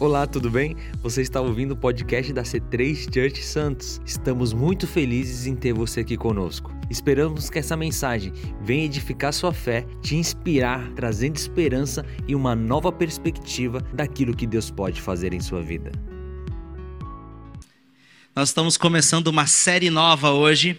Olá, tudo bem? Você está ouvindo o podcast da C3 Church Santos. Estamos muito felizes em ter você aqui conosco. Esperamos que essa mensagem venha edificar sua fé, te inspirar, trazendo esperança e uma nova perspectiva daquilo que Deus pode fazer em sua vida. Nós estamos começando uma série nova hoje,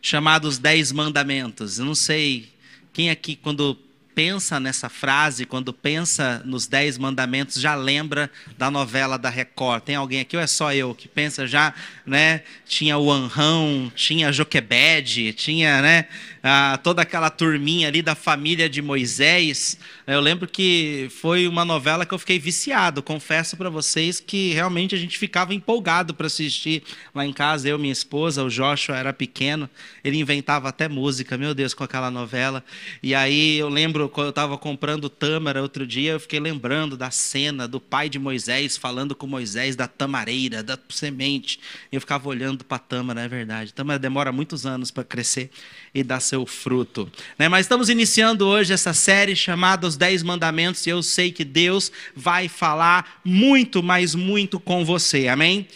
chamada Os Dez Mandamentos. Eu não sei quem aqui, quando pensa nessa frase, quando pensa nos Dez Mandamentos, já lembra da novela da Record. Tem alguém aqui ou é só eu que pensa já, né? Tinha o Anrão, tinha Joquebed, tinha, né? Ah, toda aquela turminha ali da família de Moisés. Eu lembro que foi uma novela que eu fiquei viciado. Confesso para vocês que realmente a gente ficava empolgado para assistir lá em casa. Eu, minha esposa, o Joshua era pequeno, ele inventava até música, meu Deus, com aquela novela. E aí eu lembro lembro quando eu estava comprando tâmara outro dia, eu fiquei lembrando da cena do pai de Moisés falando com Moisés da tamareira, da semente. Eu ficava olhando para a tâmara, é verdade. A tâmara demora muitos anos para crescer e dar seu fruto. Né? Mas estamos iniciando hoje essa série chamada Os Dez Mandamentos e eu sei que Deus vai falar muito, mas muito com você. Amém?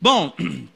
Bom.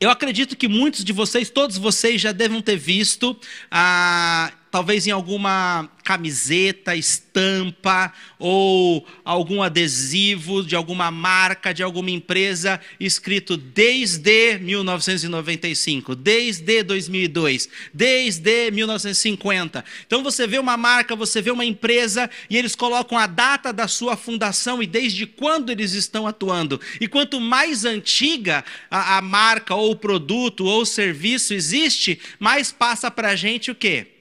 Eu acredito que muitos de vocês, todos vocês já devem ter visto ah, talvez em alguma camiseta, estampa ou algum adesivo de alguma marca, de alguma empresa, escrito desde 1995, desde 2002, desde 1950. Então você vê uma marca, você vê uma empresa e eles colocam a data da sua fundação e desde quando eles estão atuando. E quanto mais antiga a, a marca ou o produto ou o serviço existe, mais passa para a gente o quê?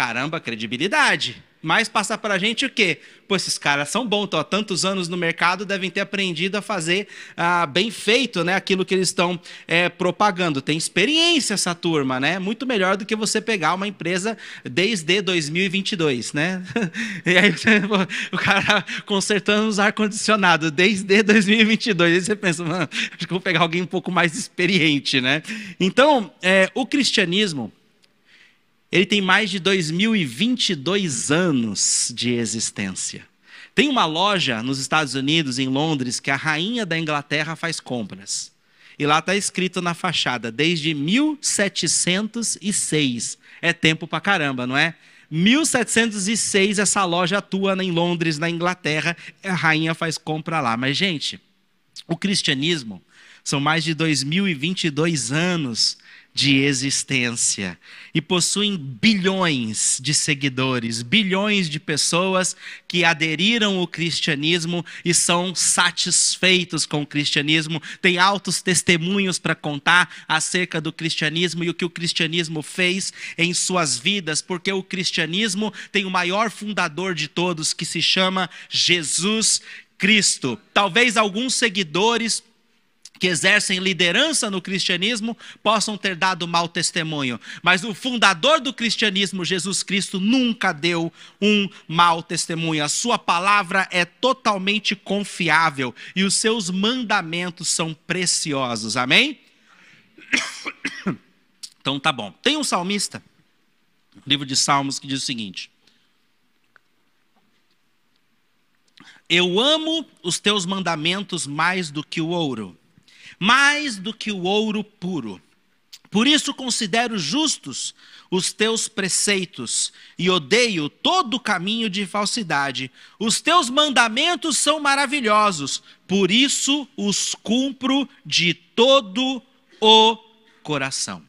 Caramba, credibilidade. Mas passa para a gente o quê? Pô, esses caras são bons, há tantos anos no mercado, devem ter aprendido a fazer ah, bem feito né, aquilo que eles estão é, propagando. Tem experiência essa turma, né? Muito melhor do que você pegar uma empresa desde 2022, né? E aí o cara consertando os ar-condicionado desde 2022. Aí você pensa, mano, acho que vou pegar alguém um pouco mais experiente, né? Então, é, o cristianismo ele tem mais de 2022 anos de existência. Tem uma loja nos Estados Unidos, em Londres, que a rainha da Inglaterra faz compras. E lá está escrito na fachada, desde 1706. É tempo pra caramba, não é? 1706 essa loja atua em Londres, na Inglaterra, a rainha faz compra lá. Mas, gente, o cristianismo são mais de 2022 anos de existência e possuem bilhões de seguidores, bilhões de pessoas que aderiram ao cristianismo e são satisfeitos com o cristianismo, têm altos testemunhos para contar acerca do cristianismo e o que o cristianismo fez em suas vidas, porque o cristianismo tem o maior fundador de todos que se chama Jesus Cristo. Talvez alguns seguidores que exercem liderança no cristianismo possam ter dado mau testemunho, mas o fundador do cristianismo, Jesus Cristo, nunca deu um mau testemunho. A sua palavra é totalmente confiável e os seus mandamentos são preciosos. Amém? Então tá bom. Tem um salmista, livro de Salmos, que diz o seguinte: Eu amo os teus mandamentos mais do que o ouro mais do que o ouro puro. Por isso considero justos os teus preceitos e odeio todo caminho de falsidade. Os teus mandamentos são maravilhosos, por isso os cumpro de todo o coração.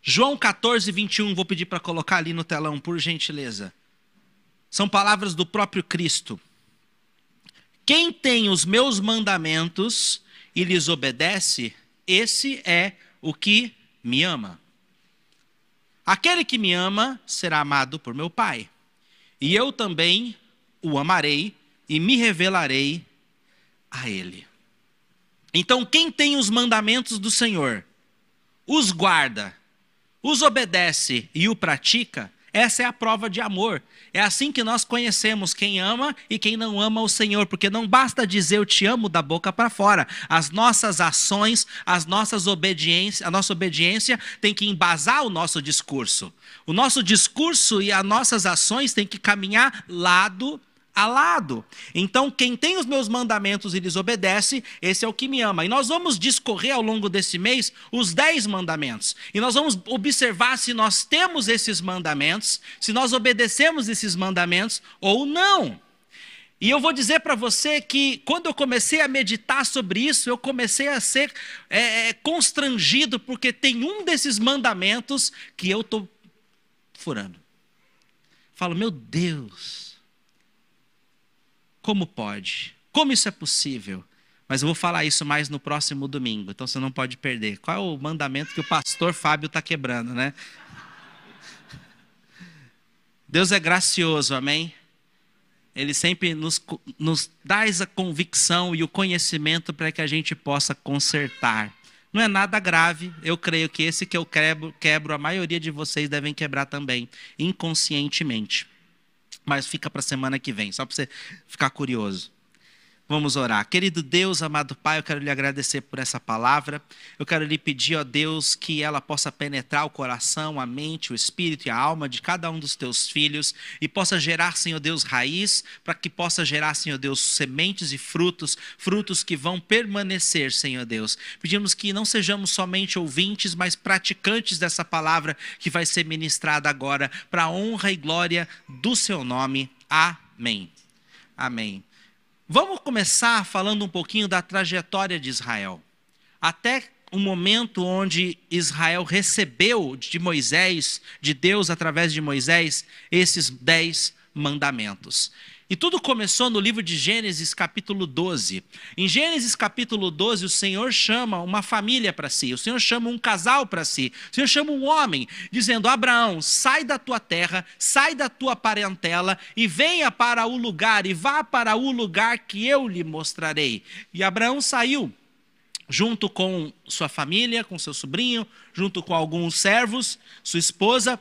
João 14, 21, vou pedir para colocar ali no telão, por gentileza. São palavras do próprio Cristo. Quem tem os meus mandamentos e lhes obedece, esse é o que me ama. Aquele que me ama será amado por meu Pai, e eu também o amarei e me revelarei a ele. Então, quem tem os mandamentos do Senhor, os guarda, os obedece e o pratica, essa é a prova de amor. É assim que nós conhecemos quem ama e quem não ama o Senhor, porque não basta dizer eu te amo da boca para fora. As nossas ações, as nossas obediências, a nossa obediência tem que embasar o nosso discurso. O nosso discurso e as nossas ações têm que caminhar lado alado. Então, quem tem os meus mandamentos e lhes obedece, esse é o que me ama. E nós vamos discorrer ao longo desse mês os dez mandamentos. E nós vamos observar se nós temos esses mandamentos, se nós obedecemos esses mandamentos ou não. E eu vou dizer para você que quando eu comecei a meditar sobre isso, eu comecei a ser é, é constrangido, porque tem um desses mandamentos que eu estou furando. Falo, meu Deus, como pode? Como isso é possível? Mas eu vou falar isso mais no próximo domingo, então você não pode perder. Qual é o mandamento que o pastor Fábio está quebrando, né? Deus é gracioso, amém? Ele sempre nos, nos dá essa convicção e o conhecimento para que a gente possa consertar. Não é nada grave, eu creio que esse que eu quebro, quebro a maioria de vocês devem quebrar também, inconscientemente. Mas fica para a semana que vem, só para você ficar curioso. Vamos orar. Querido Deus, amado Pai, eu quero lhe agradecer por essa palavra. Eu quero lhe pedir, ó Deus, que ela possa penetrar o coração, a mente, o espírito e a alma de cada um dos teus filhos e possa gerar, Senhor Deus, raiz, para que possa gerar, Senhor Deus, sementes e frutos, frutos que vão permanecer, Senhor Deus. Pedimos que não sejamos somente ouvintes, mas praticantes dessa palavra que vai ser ministrada agora, para a honra e glória do seu nome. Amém. Amém. Vamos começar falando um pouquinho da trajetória de Israel. Até o momento onde Israel recebeu de Moisés, de Deus através de Moisés, esses dez mandamentos. E tudo começou no livro de Gênesis, capítulo 12. Em Gênesis, capítulo 12, o Senhor chama uma família para si, o Senhor chama um casal para si, o Senhor chama um homem, dizendo: Abraão, sai da tua terra, sai da tua parentela e venha para o lugar, e vá para o lugar que eu lhe mostrarei. E Abraão saiu junto com sua família, com seu sobrinho, junto com alguns servos, sua esposa,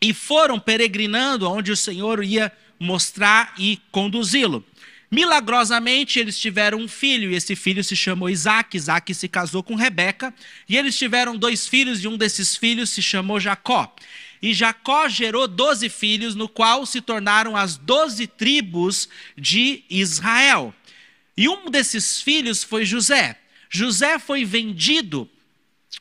e foram peregrinando onde o Senhor ia mostrar e conduzi-lo. Milagrosamente, eles tiveram um filho, e esse filho se chamou Isaac. Isaac se casou com Rebeca, e eles tiveram dois filhos, e um desses filhos se chamou Jacó. E Jacó gerou doze filhos, no qual se tornaram as doze tribos de Israel. E um desses filhos foi José. José foi vendido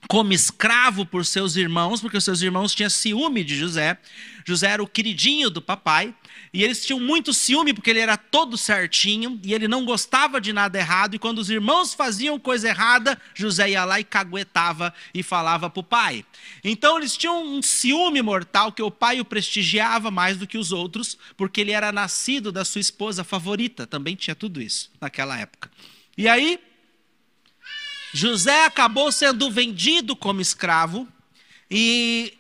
como escravo por seus irmãos, porque os seus irmãos tinham ciúme de José. José era o queridinho do papai, e eles tinham muito ciúme porque ele era todo certinho e ele não gostava de nada errado. E quando os irmãos faziam coisa errada, José ia lá e caguetava e falava para o pai. Então eles tinham um ciúme mortal que o pai o prestigiava mais do que os outros, porque ele era nascido da sua esposa favorita. Também tinha tudo isso naquela época. E aí José acabou sendo vendido como escravo e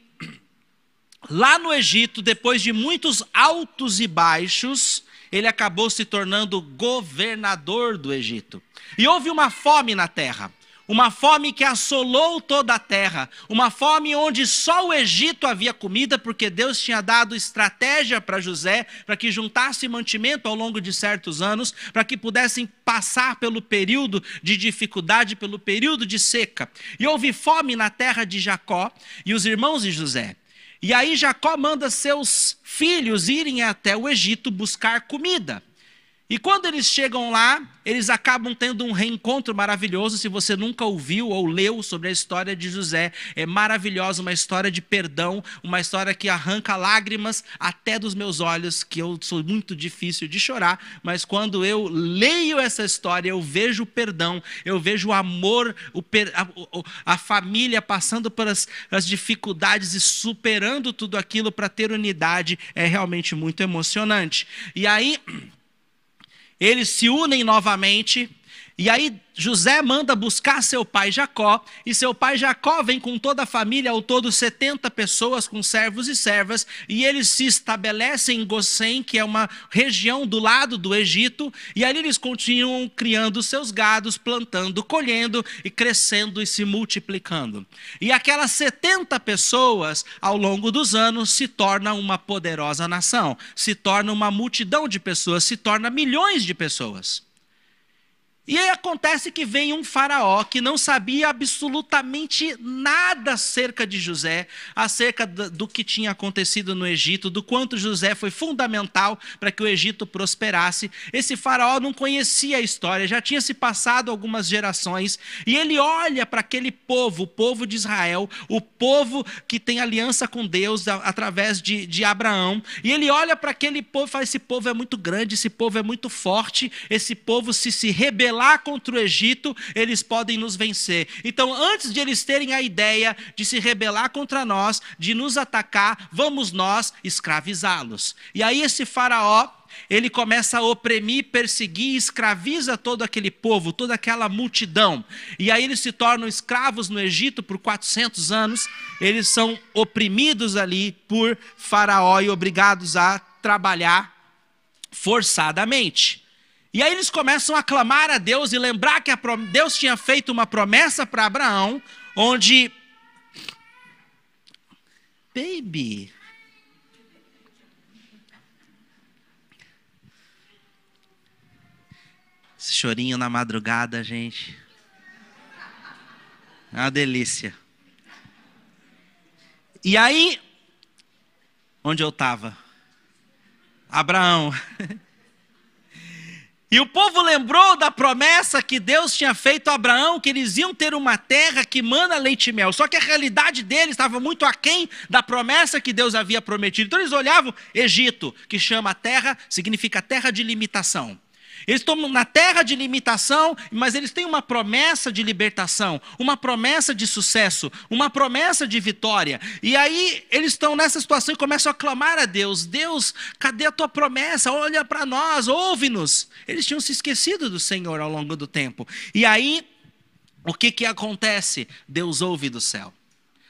lá no Egito, depois de muitos altos e baixos, ele acabou se tornando governador do Egito. E houve uma fome na terra uma fome que assolou toda a terra, uma fome onde só o Egito havia comida, porque Deus tinha dado estratégia para José, para que juntasse mantimento ao longo de certos anos, para que pudessem passar pelo período de dificuldade, pelo período de seca. E houve fome na terra de Jacó e os irmãos de José. E aí Jacó manda seus filhos irem até o Egito buscar comida. E quando eles chegam lá, eles acabam tendo um reencontro maravilhoso. Se você nunca ouviu ou leu sobre a história de José, é maravilhosa, uma história de perdão, uma história que arranca lágrimas até dos meus olhos, que eu sou muito difícil de chorar, mas quando eu leio essa história, eu vejo o perdão, eu vejo o amor, o per, a, a, família passando pelas as dificuldades e superando tudo aquilo para ter unidade, é realmente muito emocionante. E aí eles se unem novamente, e aí José manda buscar seu pai Jacó, e seu pai Jacó vem com toda a família, ao todo 70 pessoas, com servos e servas, e eles se estabelecem em Gossém, que é uma região do lado do Egito, e ali eles continuam criando seus gados, plantando, colhendo e crescendo e se multiplicando. E aquelas 70 pessoas, ao longo dos anos, se torna uma poderosa nação, se torna uma multidão de pessoas, se torna milhões de pessoas. E aí acontece que vem um faraó que não sabia absolutamente nada acerca de José, acerca do que tinha acontecido no Egito, do quanto José foi fundamental para que o Egito prosperasse. Esse faraó não conhecia a história, já tinha se passado algumas gerações, e ele olha para aquele povo, o povo de Israel, o povo que tem aliança com Deus através de, de Abraão, e ele olha para aquele povo e fala: esse povo é muito grande, esse povo é muito forte, esse povo se se rebela rebelar contra o Egito, eles podem nos vencer. Então, antes de eles terem a ideia de se rebelar contra nós, de nos atacar, vamos nós escravizá-los. E aí esse faraó, ele começa a oprimir, perseguir, escraviza todo aquele povo, toda aquela multidão. E aí eles se tornam escravos no Egito por 400 anos. Eles são oprimidos ali por Faraó e obrigados a trabalhar forçadamente. E aí eles começam a clamar a Deus e lembrar que Deus tinha feito uma promessa para Abraão, onde. Baby. Esse chorinho na madrugada, gente. É uma delícia. E aí, onde eu estava? Abraão. E o povo lembrou da promessa que Deus tinha feito a Abraão, que eles iam ter uma terra que manda leite e mel. Só que a realidade deles estava muito aquém da promessa que Deus havia prometido. Então eles olhavam Egito, que chama terra, significa terra de limitação. Eles estão na terra de limitação, mas eles têm uma promessa de libertação, uma promessa de sucesso, uma promessa de vitória. E aí eles estão nessa situação e começam a clamar a Deus: Deus, cadê a tua promessa? Olha para nós, ouve-nos. Eles tinham se esquecido do Senhor ao longo do tempo. E aí, o que, que acontece? Deus ouve do céu.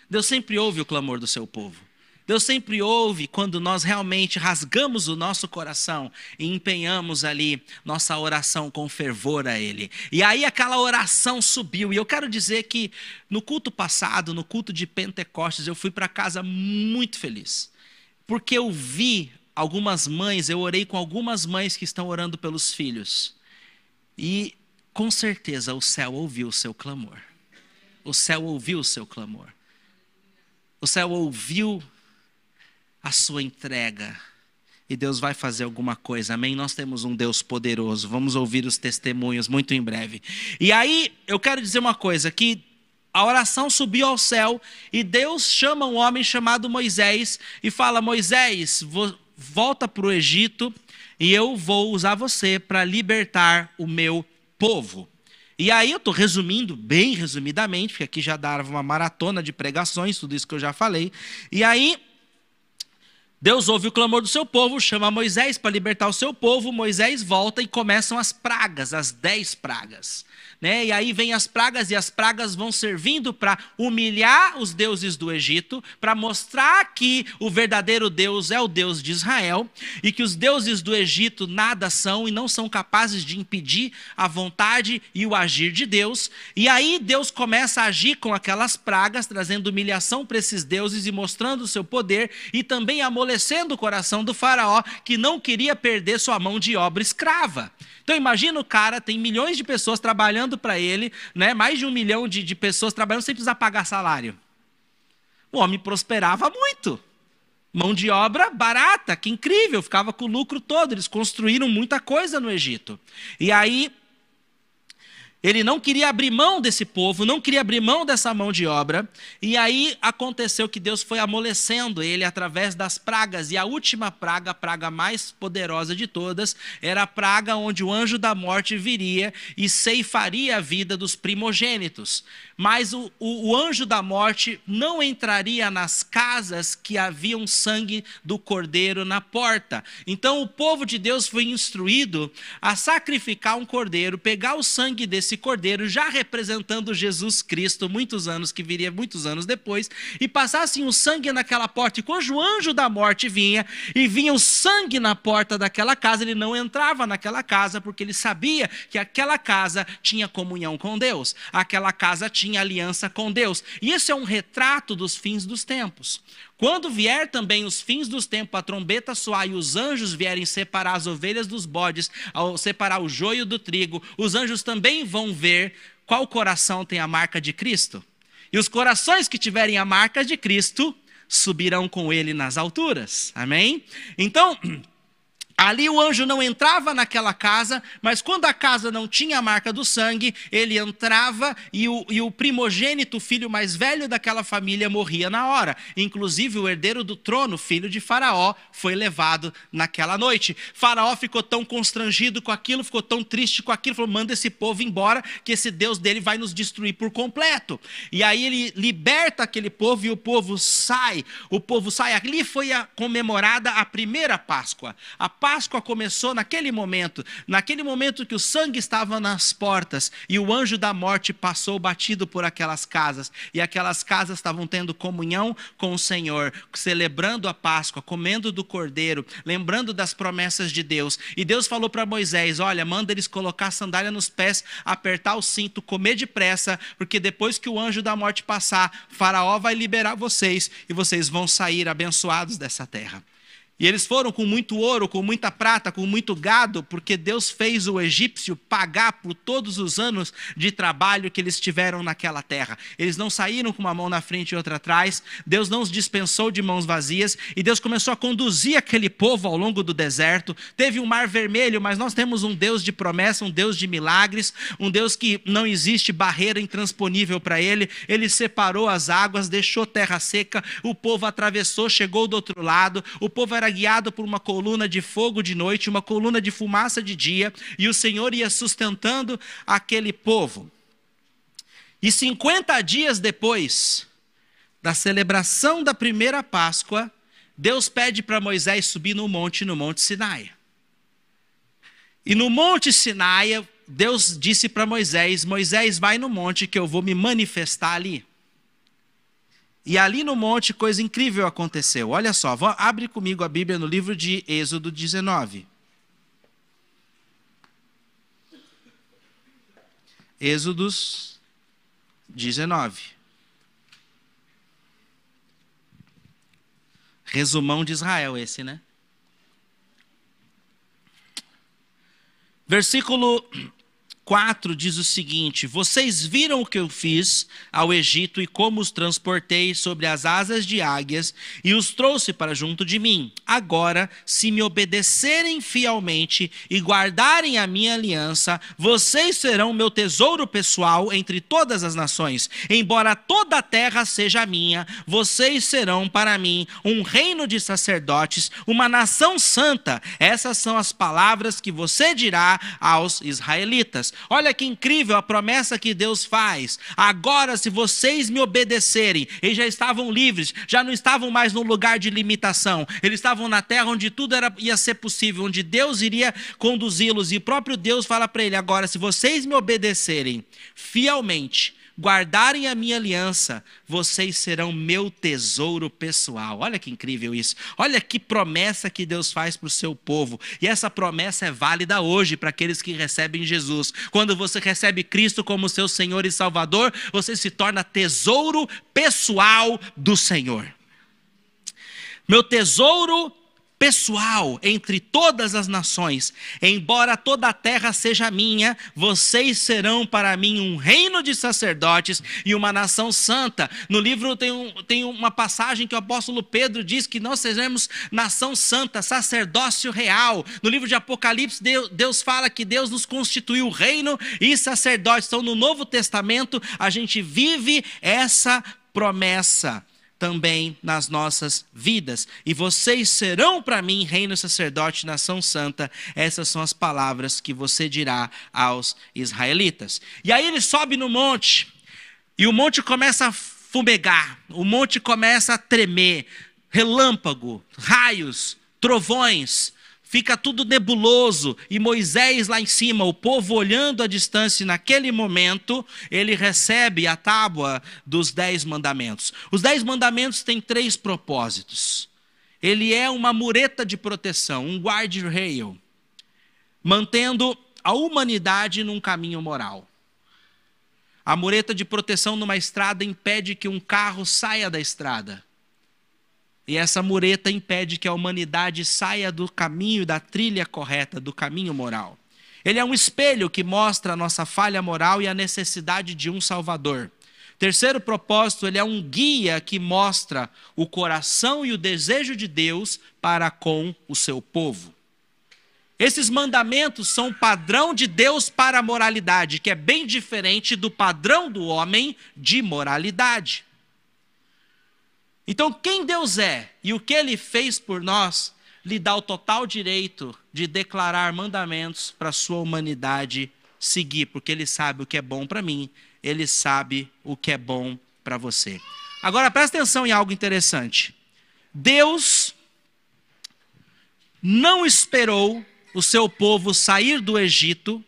Deus sempre ouve o clamor do seu povo. Deus sempre ouve quando nós realmente rasgamos o nosso coração e empenhamos ali nossa oração com fervor a Ele. E aí aquela oração subiu. E eu quero dizer que no culto passado, no culto de Pentecostes, eu fui para casa muito feliz. Porque eu vi algumas mães, eu orei com algumas mães que estão orando pelos filhos. E com certeza o céu ouviu o seu clamor. O céu ouviu o seu clamor. O céu ouviu a sua entrega. E Deus vai fazer alguma coisa, amém? Nós temos um Deus poderoso, vamos ouvir os testemunhos muito em breve. E aí, eu quero dizer uma coisa: que a oração subiu ao céu e Deus chama um homem chamado Moisés e fala: Moisés, volta para o Egito e eu vou usar você para libertar o meu povo. E aí eu estou resumindo, bem resumidamente, porque aqui já dava uma maratona de pregações, tudo isso que eu já falei. E aí Deus ouve o clamor do seu povo, chama Moisés para libertar o seu povo. Moisés volta e começam as pragas, as dez pragas. Né? E aí vem as pragas, e as pragas vão servindo para humilhar os deuses do Egito, para mostrar que o verdadeiro Deus é o Deus de Israel, e que os deuses do Egito nada são e não são capazes de impedir a vontade e o agir de Deus. E aí Deus começa a agir com aquelas pragas, trazendo humilhação para esses deuses e mostrando o seu poder, e também amolecendo o coração do Faraó, que não queria perder sua mão de obra escrava. Então imagina o cara, tem milhões de pessoas trabalhando para ele, né? mais de um milhão de, de pessoas trabalhando sem precisar pagar salário. O homem prosperava muito. Mão de obra barata, que incrível, ficava com o lucro todo. Eles construíram muita coisa no Egito. E aí ele não queria abrir mão desse povo, não queria abrir mão dessa mão de obra. E aí aconteceu que Deus foi amolecendo ele através das pragas. E a última praga, a praga mais poderosa de todas, era a praga onde o anjo da morte viria e ceifaria a vida dos primogênitos mas o, o, o, anjo da morte não entraria nas casas que haviam sangue do cordeiro na porta. Então o povo de Deus foi instruído a sacrificar um cordeiro, pegar o sangue desse cordeiro, já representando Jesus Cristo, muitos anos, que viria muitos anos depois, e passassem o sangue naquela porta. E quando o anjo da morte vinha e vinha o sangue na porta daquela casa, ele não entrava naquela casa, porque ele sabia que aquela casa tinha comunhão com Deus, aquela casa tinha aliança com Deus. E isso é um retrato dos fins dos tempos. Quando vier também os fins dos tempos, a trombeta soar e os anjos vierem separar as ovelhas dos bodes, ao separar o joio do trigo, os anjos também vão ver qual coração tem a marca de Cristo. E os corações que tiverem a marca de Cristo subirão com ele nas alturas. Amém? Então. Ali o anjo não entrava naquela casa, mas quando a casa não tinha a marca do sangue, ele entrava e o, e o, primogênito, filho mais velho daquela família, morria na hora. Inclusive o herdeiro do trono, filho de Faraó, foi levado naquela noite. Faraó ficou tão constrangido com aquilo, ficou tão triste com aquilo, falou: manda esse povo embora, que esse Deus dele vai nos destruir por completo. E aí ele liberta aquele povo e o povo sai. O povo sai. Ali foi a, comemorada a primeira Páscoa. A Páscoa começou naquele momento, naquele momento que o sangue estava nas portas e o anjo da morte passou batido por aquelas casas, e aquelas casas estavam tendo comunhão com o Senhor, celebrando a Páscoa, comendo do cordeiro, lembrando das promessas de Deus. E Deus falou para Moisés: Olha, manda eles colocar a sandália nos pés, apertar o cinto, comer depressa, porque depois que o anjo da morte passar, Faraó vai liberar vocês e vocês vão sair abençoados dessa terra. E eles foram com muito ouro, com muita prata, com muito gado, porque Deus fez o egípcio pagar por todos os anos de trabalho que eles tiveram naquela terra. Eles não saíram com uma mão na frente e outra atrás, Deus não os dispensou de mãos vazias, e Deus começou a conduzir aquele povo ao longo do deserto. Teve um mar vermelho, mas nós temos um Deus de promessa, um Deus de milagres, um Deus que não existe barreira intransponível para ele. Ele separou as águas, deixou terra seca, o povo atravessou, chegou do outro lado, o povo era era guiado por uma coluna de fogo de noite, uma coluna de fumaça de dia, e o Senhor ia sustentando aquele povo. E 50 dias depois da celebração da primeira Páscoa, Deus pede para Moisés subir no monte, no Monte Sinai. E no Monte Sinai, Deus disse para Moisés: Moisés, vai no monte que eu vou me manifestar ali. E ali no monte, coisa incrível aconteceu. Olha só, abre comigo a Bíblia no livro de Êxodo 19. Êxodos 19. Resumão de Israel, esse, né? Versículo 4 diz o seguinte: Vocês viram o que eu fiz ao Egito e como os transportei sobre as asas de águias e os trouxe para junto de mim. Agora, se me obedecerem fielmente e guardarem a minha aliança, vocês serão meu tesouro pessoal entre todas as nações. Embora toda a terra seja minha, vocês serão para mim um reino de sacerdotes, uma nação santa. Essas são as palavras que você dirá aos israelitas. Olha que incrível a promessa que Deus faz. Agora, se vocês me obedecerem, eles já estavam livres, já não estavam mais num lugar de limitação. Eles estavam na terra onde tudo era, ia ser possível, onde Deus iria conduzi-los. E o próprio Deus fala para ele: agora, se vocês me obedecerem fielmente, guardarem a minha aliança, vocês serão meu tesouro pessoal. Olha que incrível isso. Olha que promessa que Deus faz para o seu povo. E essa promessa é válida hoje para aqueles que recebem Jesus. Quando você recebe Cristo como seu Senhor e Salvador, você se torna tesouro pessoal do Senhor. Meu tesouro pessoal entre todas as nações. Embora toda a terra seja minha, vocês serão para mim um reino de sacerdotes e uma nação santa. No livro tem, um, tem uma passagem que o apóstolo Pedro diz que nós seremos nação santa, sacerdócio real. No livro de Apocalipse, Deus, Deus fala que Deus nos constituiu reino e sacerdote. Então, no Novo Testamento, a gente vive essa promessa também nas nossas vidas. E vocês serão para mim reino sacerdote, nação santa. Essas são as palavras que você dirá aos israelitas. E aí ele sobe no monte, e o monte começa a fumegar, o monte começa a tremer, relâmpago, raios, trovões, fica tudo nebuloso e Moisés lá em cima, o povo olhando à distância, e naquele momento ele recebe a tábua dos dez mandamentos. Os dez mandamentos têm três propósitos. Ele é uma mureta de proteção, um guardrail, mantendo a humanidade num caminho moral. A mureta de proteção numa estrada impede que um carro saia da estrada. E essa mureta impede que a humanidade saia do caminho, da trilha correta, do caminho moral. Ele é um espelho que mostra a nossa falha moral e a necessidade de um Salvador. Terceiro propósito, ele é um guia que mostra o coração e o desejo de Deus para com o seu povo. Esses mandamentos são o padrão de Deus para a moralidade, que é bem diferente do padrão do homem de moralidade. Então, quem Deus é e o que ele fez por nós, lhe dá o total direito de declarar mandamentos para a sua humanidade seguir, porque ele sabe o que é bom para mim, ele sabe o que é bom para você. Agora, presta atenção em algo interessante. Deus não esperou o seu povo sair do Egito.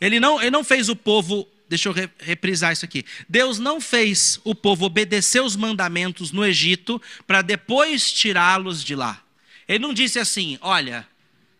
Ele não, ele não fez o povo, deixa eu reprisar isso aqui. Deus não fez o povo obedecer os mandamentos no Egito para depois tirá-los de lá. Ele não disse assim: olha,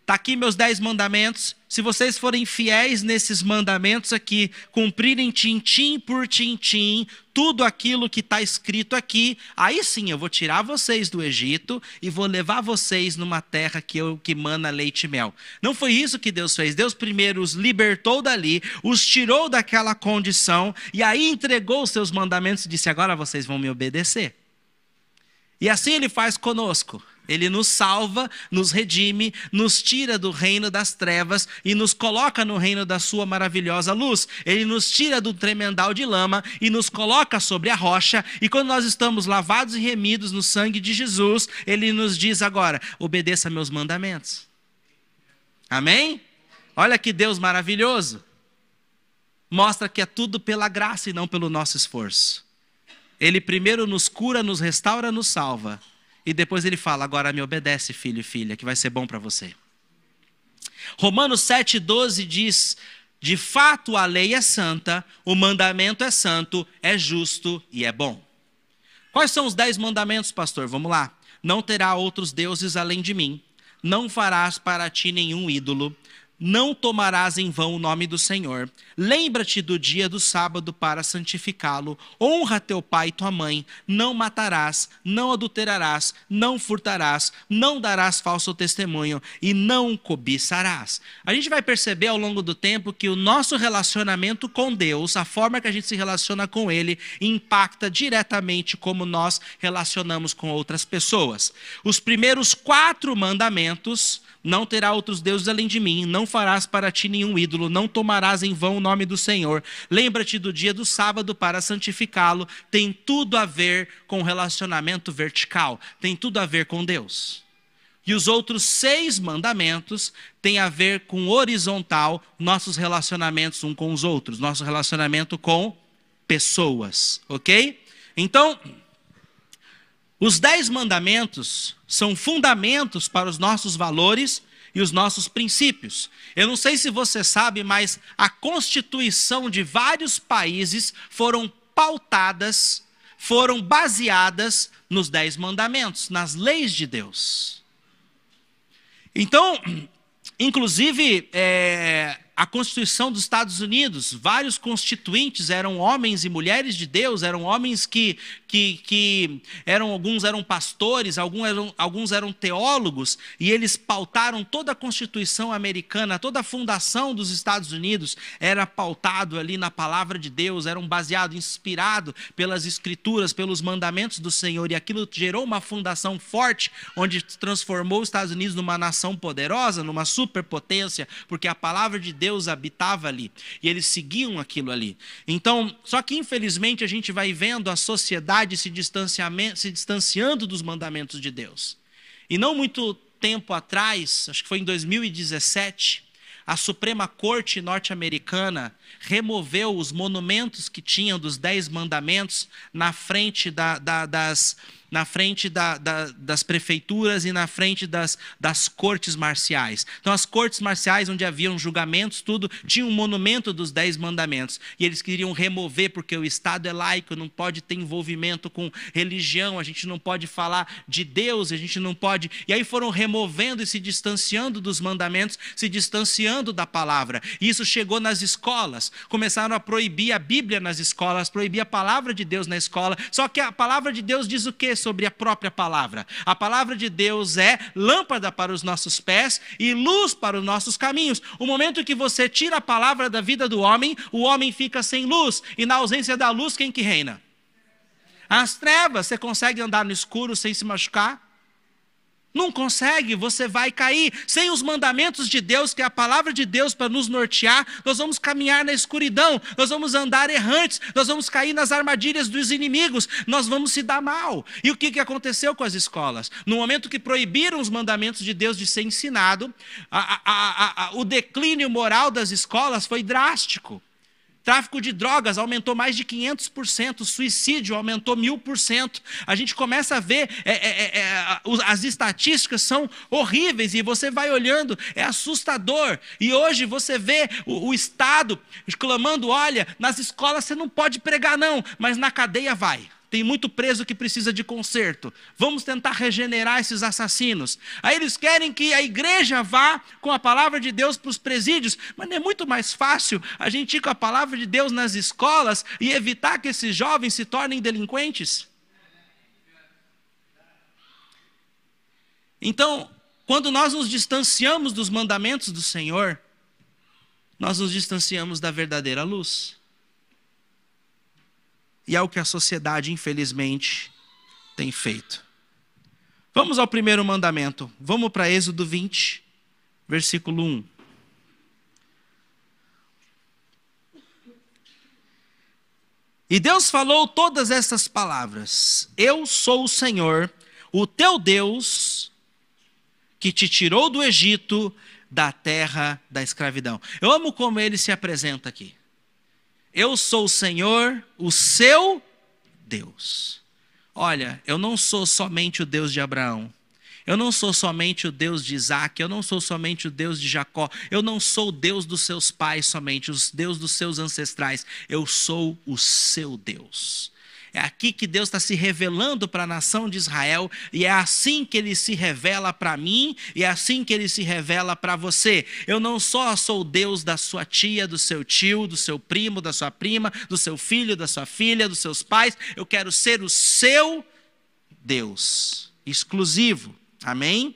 Está aqui meus dez mandamentos. Se vocês forem fiéis nesses mandamentos aqui, cumprirem tintim por tintim, tudo aquilo que está escrito aqui, aí sim eu vou tirar vocês do Egito e vou levar vocês numa terra que, eu, que mana leite e mel. Não foi isso que Deus fez. Deus primeiro os libertou dali, os tirou daquela condição e aí entregou os seus mandamentos e disse: agora vocês vão me obedecer. E assim ele faz conosco. Ele nos salva, nos redime, nos tira do reino das trevas e nos coloca no reino da sua maravilhosa luz. Ele nos tira do tremendal de lama e nos coloca sobre a rocha. E quando nós estamos lavados e remidos no sangue de Jesus, ele nos diz agora: obedeça meus mandamentos. Amém? Olha que Deus maravilhoso. Mostra que é tudo pela graça e não pelo nosso esforço. Ele primeiro nos cura, nos restaura, nos salva e depois ele fala: agora me obedece, filho e filha, que vai ser bom para você. Romanos 7,12 diz: de fato a lei é santa, o mandamento é santo, é justo e é bom. Quais são os dez mandamentos, pastor? Vamos lá. Não terá outros deuses além de mim. Não farás para ti nenhum ídolo não tomarás em vão o nome do Senhor. Lembra-te do dia do sábado para santificá-lo. Honra teu pai e tua mãe. Não matarás, não adulterarás, não furtarás, não darás falso testemunho e não cobiçarás. A gente vai perceber ao longo do tempo que o nosso relacionamento com Deus, a forma que a gente se relaciona com Ele, impacta diretamente como nós relacionamos com outras pessoas. Os primeiros quatro mandamentos não terá outros deuses além de mim, não farás para ti nenhum ídolo, não tomarás em vão o nome do Senhor. Lembra-te do dia do sábado para santificá-lo. Tem tudo a ver com relacionamento vertical, tem tudo a ver com Deus. E os outros seis mandamentos têm a ver com horizontal, nossos relacionamentos um com os outros, nosso relacionamento com pessoas, ok? Então, os dez mandamentos são fundamentos para os nossos valores e os nossos princípios. Eu não sei se você sabe, mas a constituição de vários países foram pautadas, foram baseadas nos dez mandamentos, nas leis de Deus. Então, inclusive, é, a Constituição dos Estados Unidos, vários constituintes eram homens e mulheres de Deus, eram homens que, que, que eram alguns eram pastores, alguns eram, alguns eram teólogos, e eles pautaram toda a Constituição americana, toda a fundação dos Estados Unidos era pautado ali na palavra de Deus, era um baseado, inspirado pelas escrituras, pelos mandamentos do Senhor, e aquilo gerou uma fundação forte, onde transformou os Estados Unidos numa nação poderosa, numa superpotência, porque a palavra de Deus Deus habitava ali. E eles seguiam aquilo ali. Então, só que infelizmente a gente vai vendo a sociedade se, se distanciando dos mandamentos de Deus. E não muito tempo atrás, acho que foi em 2017, a Suprema Corte norte-americana removeu os monumentos que tinham dos Dez Mandamentos na frente da, da, das, na frente da, da, das prefeituras e na frente das, das cortes marciais. Então, as cortes marciais, onde haviam julgamentos, tudo, tinha um monumento dos Dez Mandamentos. E eles queriam remover, porque o Estado é laico, não pode ter envolvimento com religião, a gente não pode falar de Deus, a gente não pode. E aí foram removendo e se distanciando dos mandamentos, se distanciando da palavra. E isso chegou nas escolas. Começaram a proibir a Bíblia nas escolas, proibir a palavra de Deus na escola. Só que a palavra de Deus diz o quê? Sobre a própria palavra. A palavra de Deus é lâmpada para os nossos pés e luz para os nossos caminhos. O momento que você tira a palavra da vida do homem, o homem fica sem luz, e na ausência da luz, quem que reina? As trevas, você consegue andar no escuro sem se machucar? Não consegue, você vai cair. Sem os mandamentos de Deus, que é a palavra de Deus para nos nortear, nós vamos caminhar na escuridão, nós vamos andar errantes, nós vamos cair nas armadilhas dos inimigos, nós vamos se dar mal. E o que, que aconteceu com as escolas? No momento que proibiram os mandamentos de Deus de ser ensinado, a, a, a, o declínio moral das escolas foi drástico. Tráfico de drogas aumentou mais de 500%, suicídio aumentou 1000%. A gente começa a ver, é, é, é, é as estatísticas são horríveis e você vai olhando, é assustador. E hoje você vê o, o Estado clamando: olha, nas escolas você não pode pregar, não, mas na cadeia vai tem muito preso que precisa de conserto. Vamos tentar regenerar esses assassinos. Aí eles querem que a igreja vá com a palavra de Deus para os presídios, mas não é muito mais fácil a gente ir com a palavra de Deus nas escolas e evitar que esses jovens se tornem delinquentes? Então, quando nós nos distanciamos dos mandamentos do Senhor, nós nos distanciamos da verdadeira luz. E é o que a sociedade, infelizmente, tem feito. Vamos ao primeiro mandamento. Vamos para Êxodo 20, versículo 1. E Deus falou todas essas palavras: Eu sou o Senhor, o teu Deus, que te tirou do Egito, da terra da escravidão. Eu amo como ele se apresenta aqui. Eu sou o Senhor, o seu Deus. Olha, eu não sou somente o Deus de Abraão. Eu não sou somente o Deus de Isaac, eu não sou somente o Deus de Jacó, eu não sou o Deus dos seus pais somente, o Deus dos seus ancestrais, eu sou o seu Deus. É aqui que Deus está se revelando para a nação de Israel, e é assim que ele se revela para mim, e é assim que ele se revela para você. Eu não só sou Deus da sua tia, do seu tio, do seu primo, da sua prima, do seu filho, da sua filha, dos seus pais, eu quero ser o seu Deus exclusivo. Amém?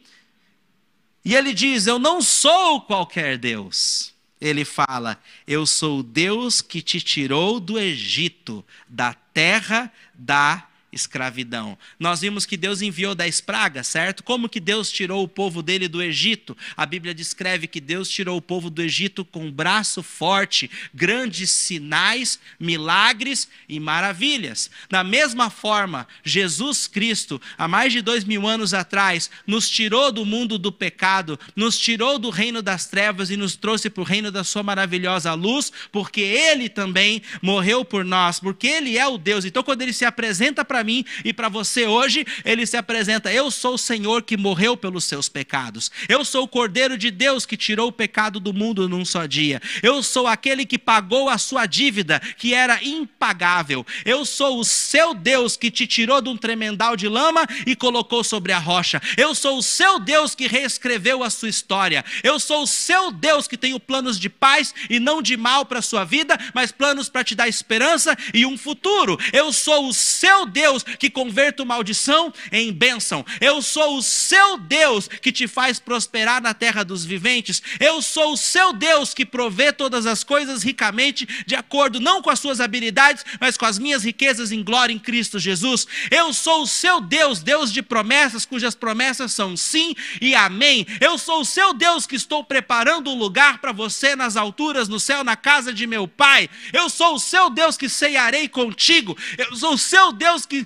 E ele diz: Eu não sou qualquer Deus ele fala: Eu sou o Deus que te tirou do Egito, da terra da escravidão. Nós vimos que Deus enviou dez pragas, certo? Como que Deus tirou o povo dele do Egito? A Bíblia descreve que Deus tirou o povo do Egito com um braço forte, grandes sinais, milagres e maravilhas. Da mesma forma, Jesus Cristo, há mais de dois mil anos atrás, nos tirou do mundo do pecado, nos tirou do reino das trevas e nos trouxe para o reino da sua maravilhosa luz, porque Ele também morreu por nós, porque Ele é o Deus. Então, quando Ele se apresenta para para mim e para você hoje, ele se apresenta: Eu sou o Senhor que morreu pelos seus pecados. Eu sou o Cordeiro de Deus que tirou o pecado do mundo num só dia. Eu sou aquele que pagou a sua dívida, que era impagável. Eu sou o seu Deus que te tirou de um tremendal de lama e colocou sobre a rocha. Eu sou o seu Deus que reescreveu a sua história. Eu sou o seu Deus que tem planos de paz e não de mal para a sua vida, mas planos para te dar esperança e um futuro. Eu sou o seu Deus Deus que converto maldição em bênção. Eu sou o seu Deus que te faz prosperar na terra dos viventes. Eu sou o seu Deus que provê todas as coisas ricamente, de acordo não com as suas habilidades, mas com as minhas riquezas em glória em Cristo Jesus. Eu sou o seu Deus, Deus de promessas, cujas promessas são sim e amém. Eu sou o seu Deus que estou preparando um lugar para você nas alturas, no céu, na casa de meu Pai. Eu sou o seu Deus que ceiarei contigo. Eu sou o seu Deus que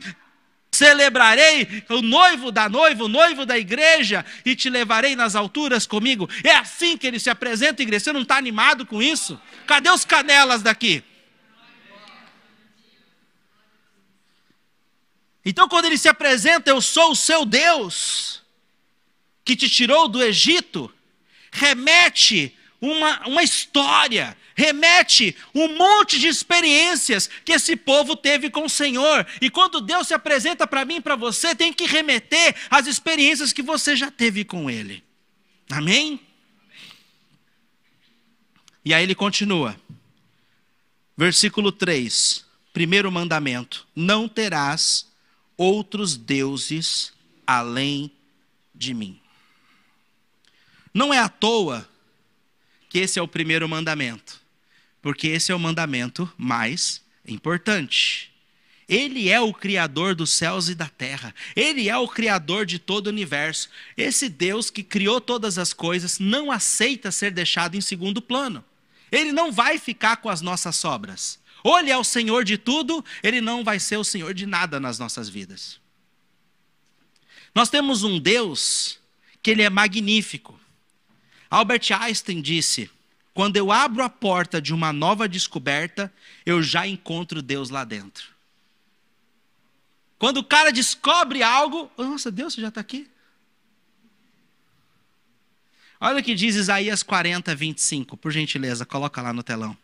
celebrarei o noivo da noiva, o noivo da igreja, e te levarei nas alturas comigo. É assim que ele se apresenta, igreja. Você não está animado com isso? Cadê os canelas daqui? Então, quando ele se apresenta, eu sou o seu Deus, que te tirou do Egito, remete uma, uma história, remete um monte de experiências que esse povo teve com o Senhor. E quando Deus se apresenta para mim e para você, tem que remeter às experiências que você já teve com Ele. Amém? E aí ele continua. Versículo 3, primeiro mandamento: Não terás outros deuses além de mim. Não é à toa que esse é o primeiro mandamento, porque esse é o mandamento mais importante. Ele é o Criador dos céus e da terra. Ele é o Criador de todo o universo. Esse Deus que criou todas as coisas não aceita ser deixado em segundo plano. Ele não vai ficar com as nossas sobras. Ou ele é o Senhor de tudo, ele não vai ser o Senhor de nada nas nossas vidas. Nós temos um Deus que ele é magnífico. Albert Einstein disse: quando eu abro a porta de uma nova descoberta, eu já encontro Deus lá dentro. Quando o cara descobre algo, nossa, Deus já está aqui. Olha o que diz Isaías 40, 25, por gentileza, coloca lá no telão.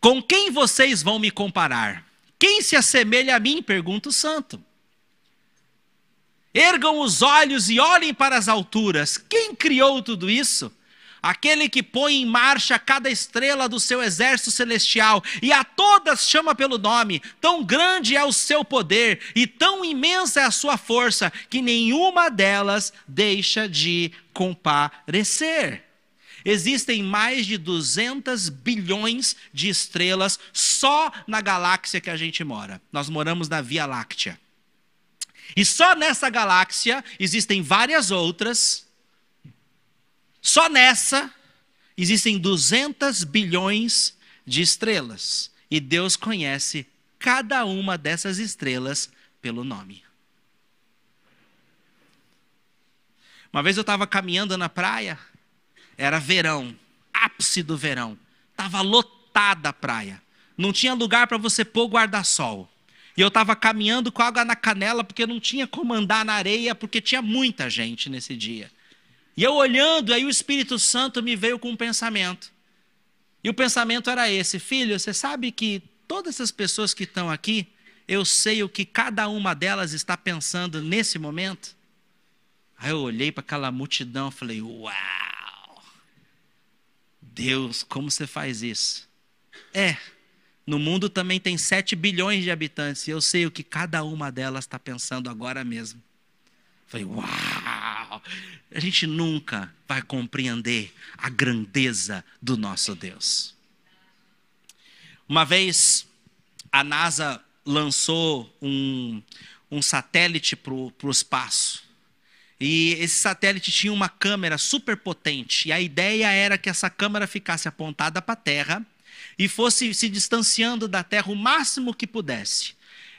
Com quem vocês vão me comparar? Quem se assemelha a mim? Pergunta o santo. Ergam os olhos e olhem para as alturas. Quem criou tudo isso? aquele que põe em marcha cada estrela do seu exército celestial e a todas chama pelo nome. Tão grande é o seu poder e tão imensa é a sua força que nenhuma delas deixa de comparecer. Existem mais de 200 bilhões de estrelas só na galáxia que a gente mora. Nós moramos na Via Láctea. E só nessa galáxia existem várias outras só nessa existem 200 bilhões de estrelas. E Deus conhece cada uma dessas estrelas pelo nome. Uma vez eu estava caminhando na praia, era verão, ápice do verão. Estava lotada a praia. Não tinha lugar para você pôr guarda-sol. E eu estava caminhando com água na canela, porque não tinha como andar na areia, porque tinha muita gente nesse dia. E eu olhando, aí o Espírito Santo me veio com um pensamento. E o pensamento era esse: Filho, você sabe que todas essas pessoas que estão aqui, eu sei o que cada uma delas está pensando nesse momento? Aí eu olhei para aquela multidão e falei: Uau! Deus, como você faz isso? É, no mundo também tem 7 bilhões de habitantes e eu sei o que cada uma delas está pensando agora mesmo. Falei, uau! A gente nunca vai compreender a grandeza do nosso Deus. Uma vez, a NASA lançou um, um satélite para o espaço. E esse satélite tinha uma câmera super potente. E a ideia era que essa câmera ficasse apontada para a Terra e fosse se distanciando da Terra o máximo que pudesse.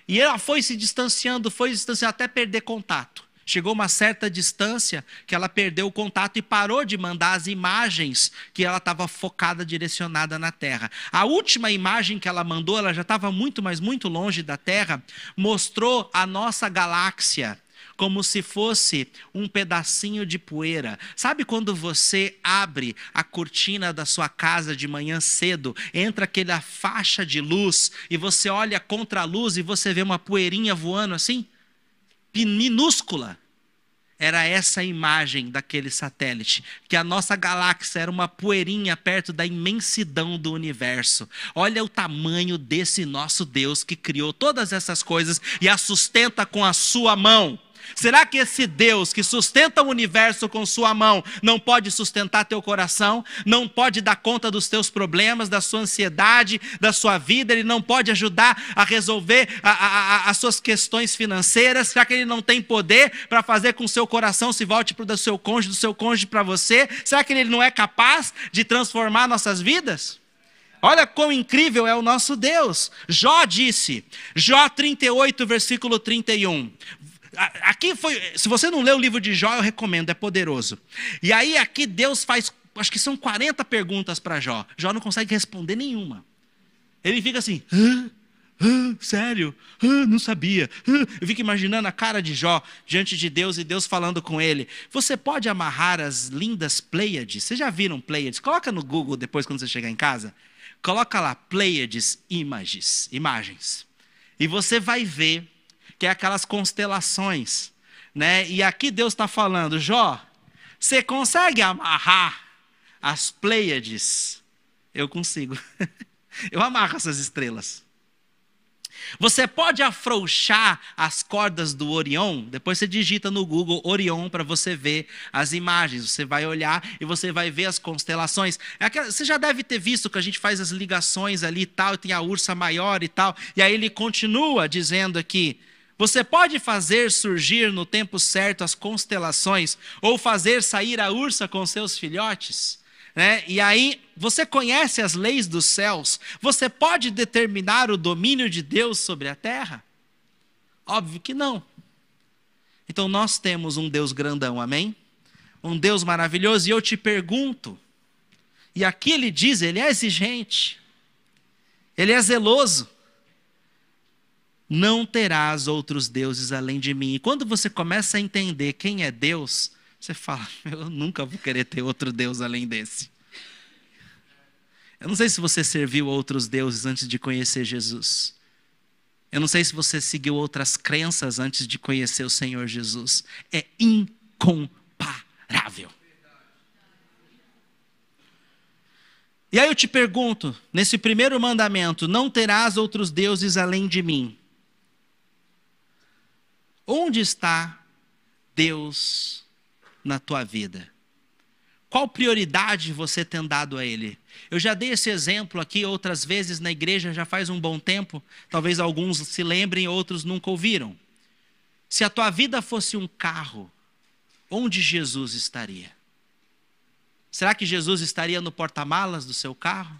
E ela foi se distanciando, foi se distanciando até perder contato. Chegou uma certa distância que ela perdeu o contato e parou de mandar as imagens que ela estava focada, direcionada na Terra. A última imagem que ela mandou, ela já estava muito, mas muito longe da Terra, mostrou a nossa galáxia como se fosse um pedacinho de poeira. Sabe quando você abre a cortina da sua casa de manhã cedo, entra aquela faixa de luz e você olha contra a luz e você vê uma poeirinha voando assim? minúscula. Era essa a imagem daquele satélite, que a nossa galáxia era uma poeirinha perto da imensidão do universo. Olha o tamanho desse nosso Deus que criou todas essas coisas e a sustenta com a sua mão. Será que esse Deus que sustenta o universo com sua mão não pode sustentar teu coração? Não pode dar conta dos teus problemas, da sua ansiedade, da sua vida? Ele não pode ajudar a resolver a, a, a, as suas questões financeiras? Será que ele não tem poder para fazer com que seu coração se volte para o seu cônjuge, do seu cônjuge para você? Será que ele não é capaz de transformar nossas vidas? Olha quão incrível é o nosso Deus. Jó disse, Jó 38, versículo 31. Aqui foi. Se você não leu o livro de Jó, eu recomendo, é poderoso. E aí, aqui Deus faz. Acho que são 40 perguntas para Jó. Jó não consegue responder nenhuma. Ele fica assim. Hã? Hã? sério? Hã? não sabia. Eu fico imaginando a cara de Jó diante de Deus e Deus falando com ele. Você pode amarrar as lindas Pleiades? Vocês já viram Pleiades? Coloca no Google depois quando você chegar em casa. Coloca lá Pleiades images, imagens. E você vai ver que é aquelas constelações. Né? E aqui Deus está falando, Jó, você consegue amarrar as Pleiades? Eu consigo. Eu amarro essas estrelas. Você pode afrouxar as cordas do Orion, depois você digita no Google Orion para você ver as imagens. Você vai olhar e você vai ver as constelações. É você já deve ter visto que a gente faz as ligações ali e tal, e tem a ursa maior e tal. E aí ele continua dizendo aqui: você pode fazer surgir no tempo certo as constelações, ou fazer sair a ursa com seus filhotes. Né? E aí, você conhece as leis dos céus? Você pode determinar o domínio de Deus sobre a terra? Óbvio que não. Então, nós temos um Deus grandão, amém? Um Deus maravilhoso, e eu te pergunto, e aqui ele diz: ele é exigente, ele é zeloso. Não terás outros deuses além de mim. E quando você começa a entender quem é Deus, você fala, eu nunca vou querer ter outro Deus além desse. Eu não sei se você serviu outros deuses antes de conhecer Jesus. Eu não sei se você seguiu outras crenças antes de conhecer o Senhor Jesus. É incomparável. E aí eu te pergunto, nesse primeiro mandamento, não terás outros deuses além de mim. Onde está Deus na tua vida? Qual prioridade você tem dado a Ele? Eu já dei esse exemplo aqui outras vezes na igreja, já faz um bom tempo. Talvez alguns se lembrem, outros nunca ouviram. Se a tua vida fosse um carro, onde Jesus estaria? Será que Jesus estaria no porta-malas do seu carro?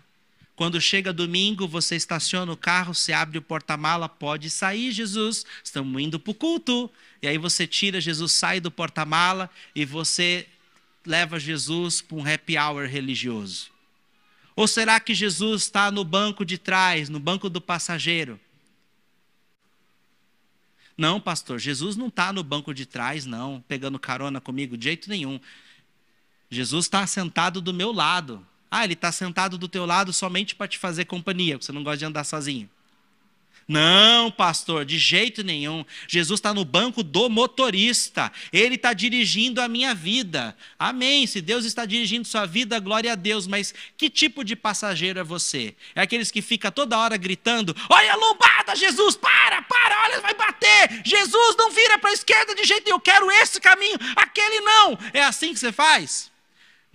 Quando chega domingo, você estaciona o carro, você abre o porta-mala, pode sair, Jesus, estamos indo para o culto. E aí você tira, Jesus sai do porta-mala e você leva Jesus para um happy hour religioso? Ou será que Jesus está no banco de trás, no banco do passageiro? Não, pastor, Jesus não está no banco de trás, não, pegando carona comigo, de jeito nenhum. Jesus está sentado do meu lado. Ah, ele está sentado do teu lado somente para te fazer companhia, porque você não gosta de andar sozinho. Não, pastor, de jeito nenhum. Jesus está no banco do motorista. Ele está dirigindo a minha vida. Amém. Se Deus está dirigindo sua vida, glória a Deus. Mas que tipo de passageiro é você? É aqueles que fica toda hora gritando: Olha a lombada, Jesus, para, para, olha, vai bater. Jesus não vira para a esquerda de jeito nenhum. Eu quero esse caminho, aquele não. É assim que você faz?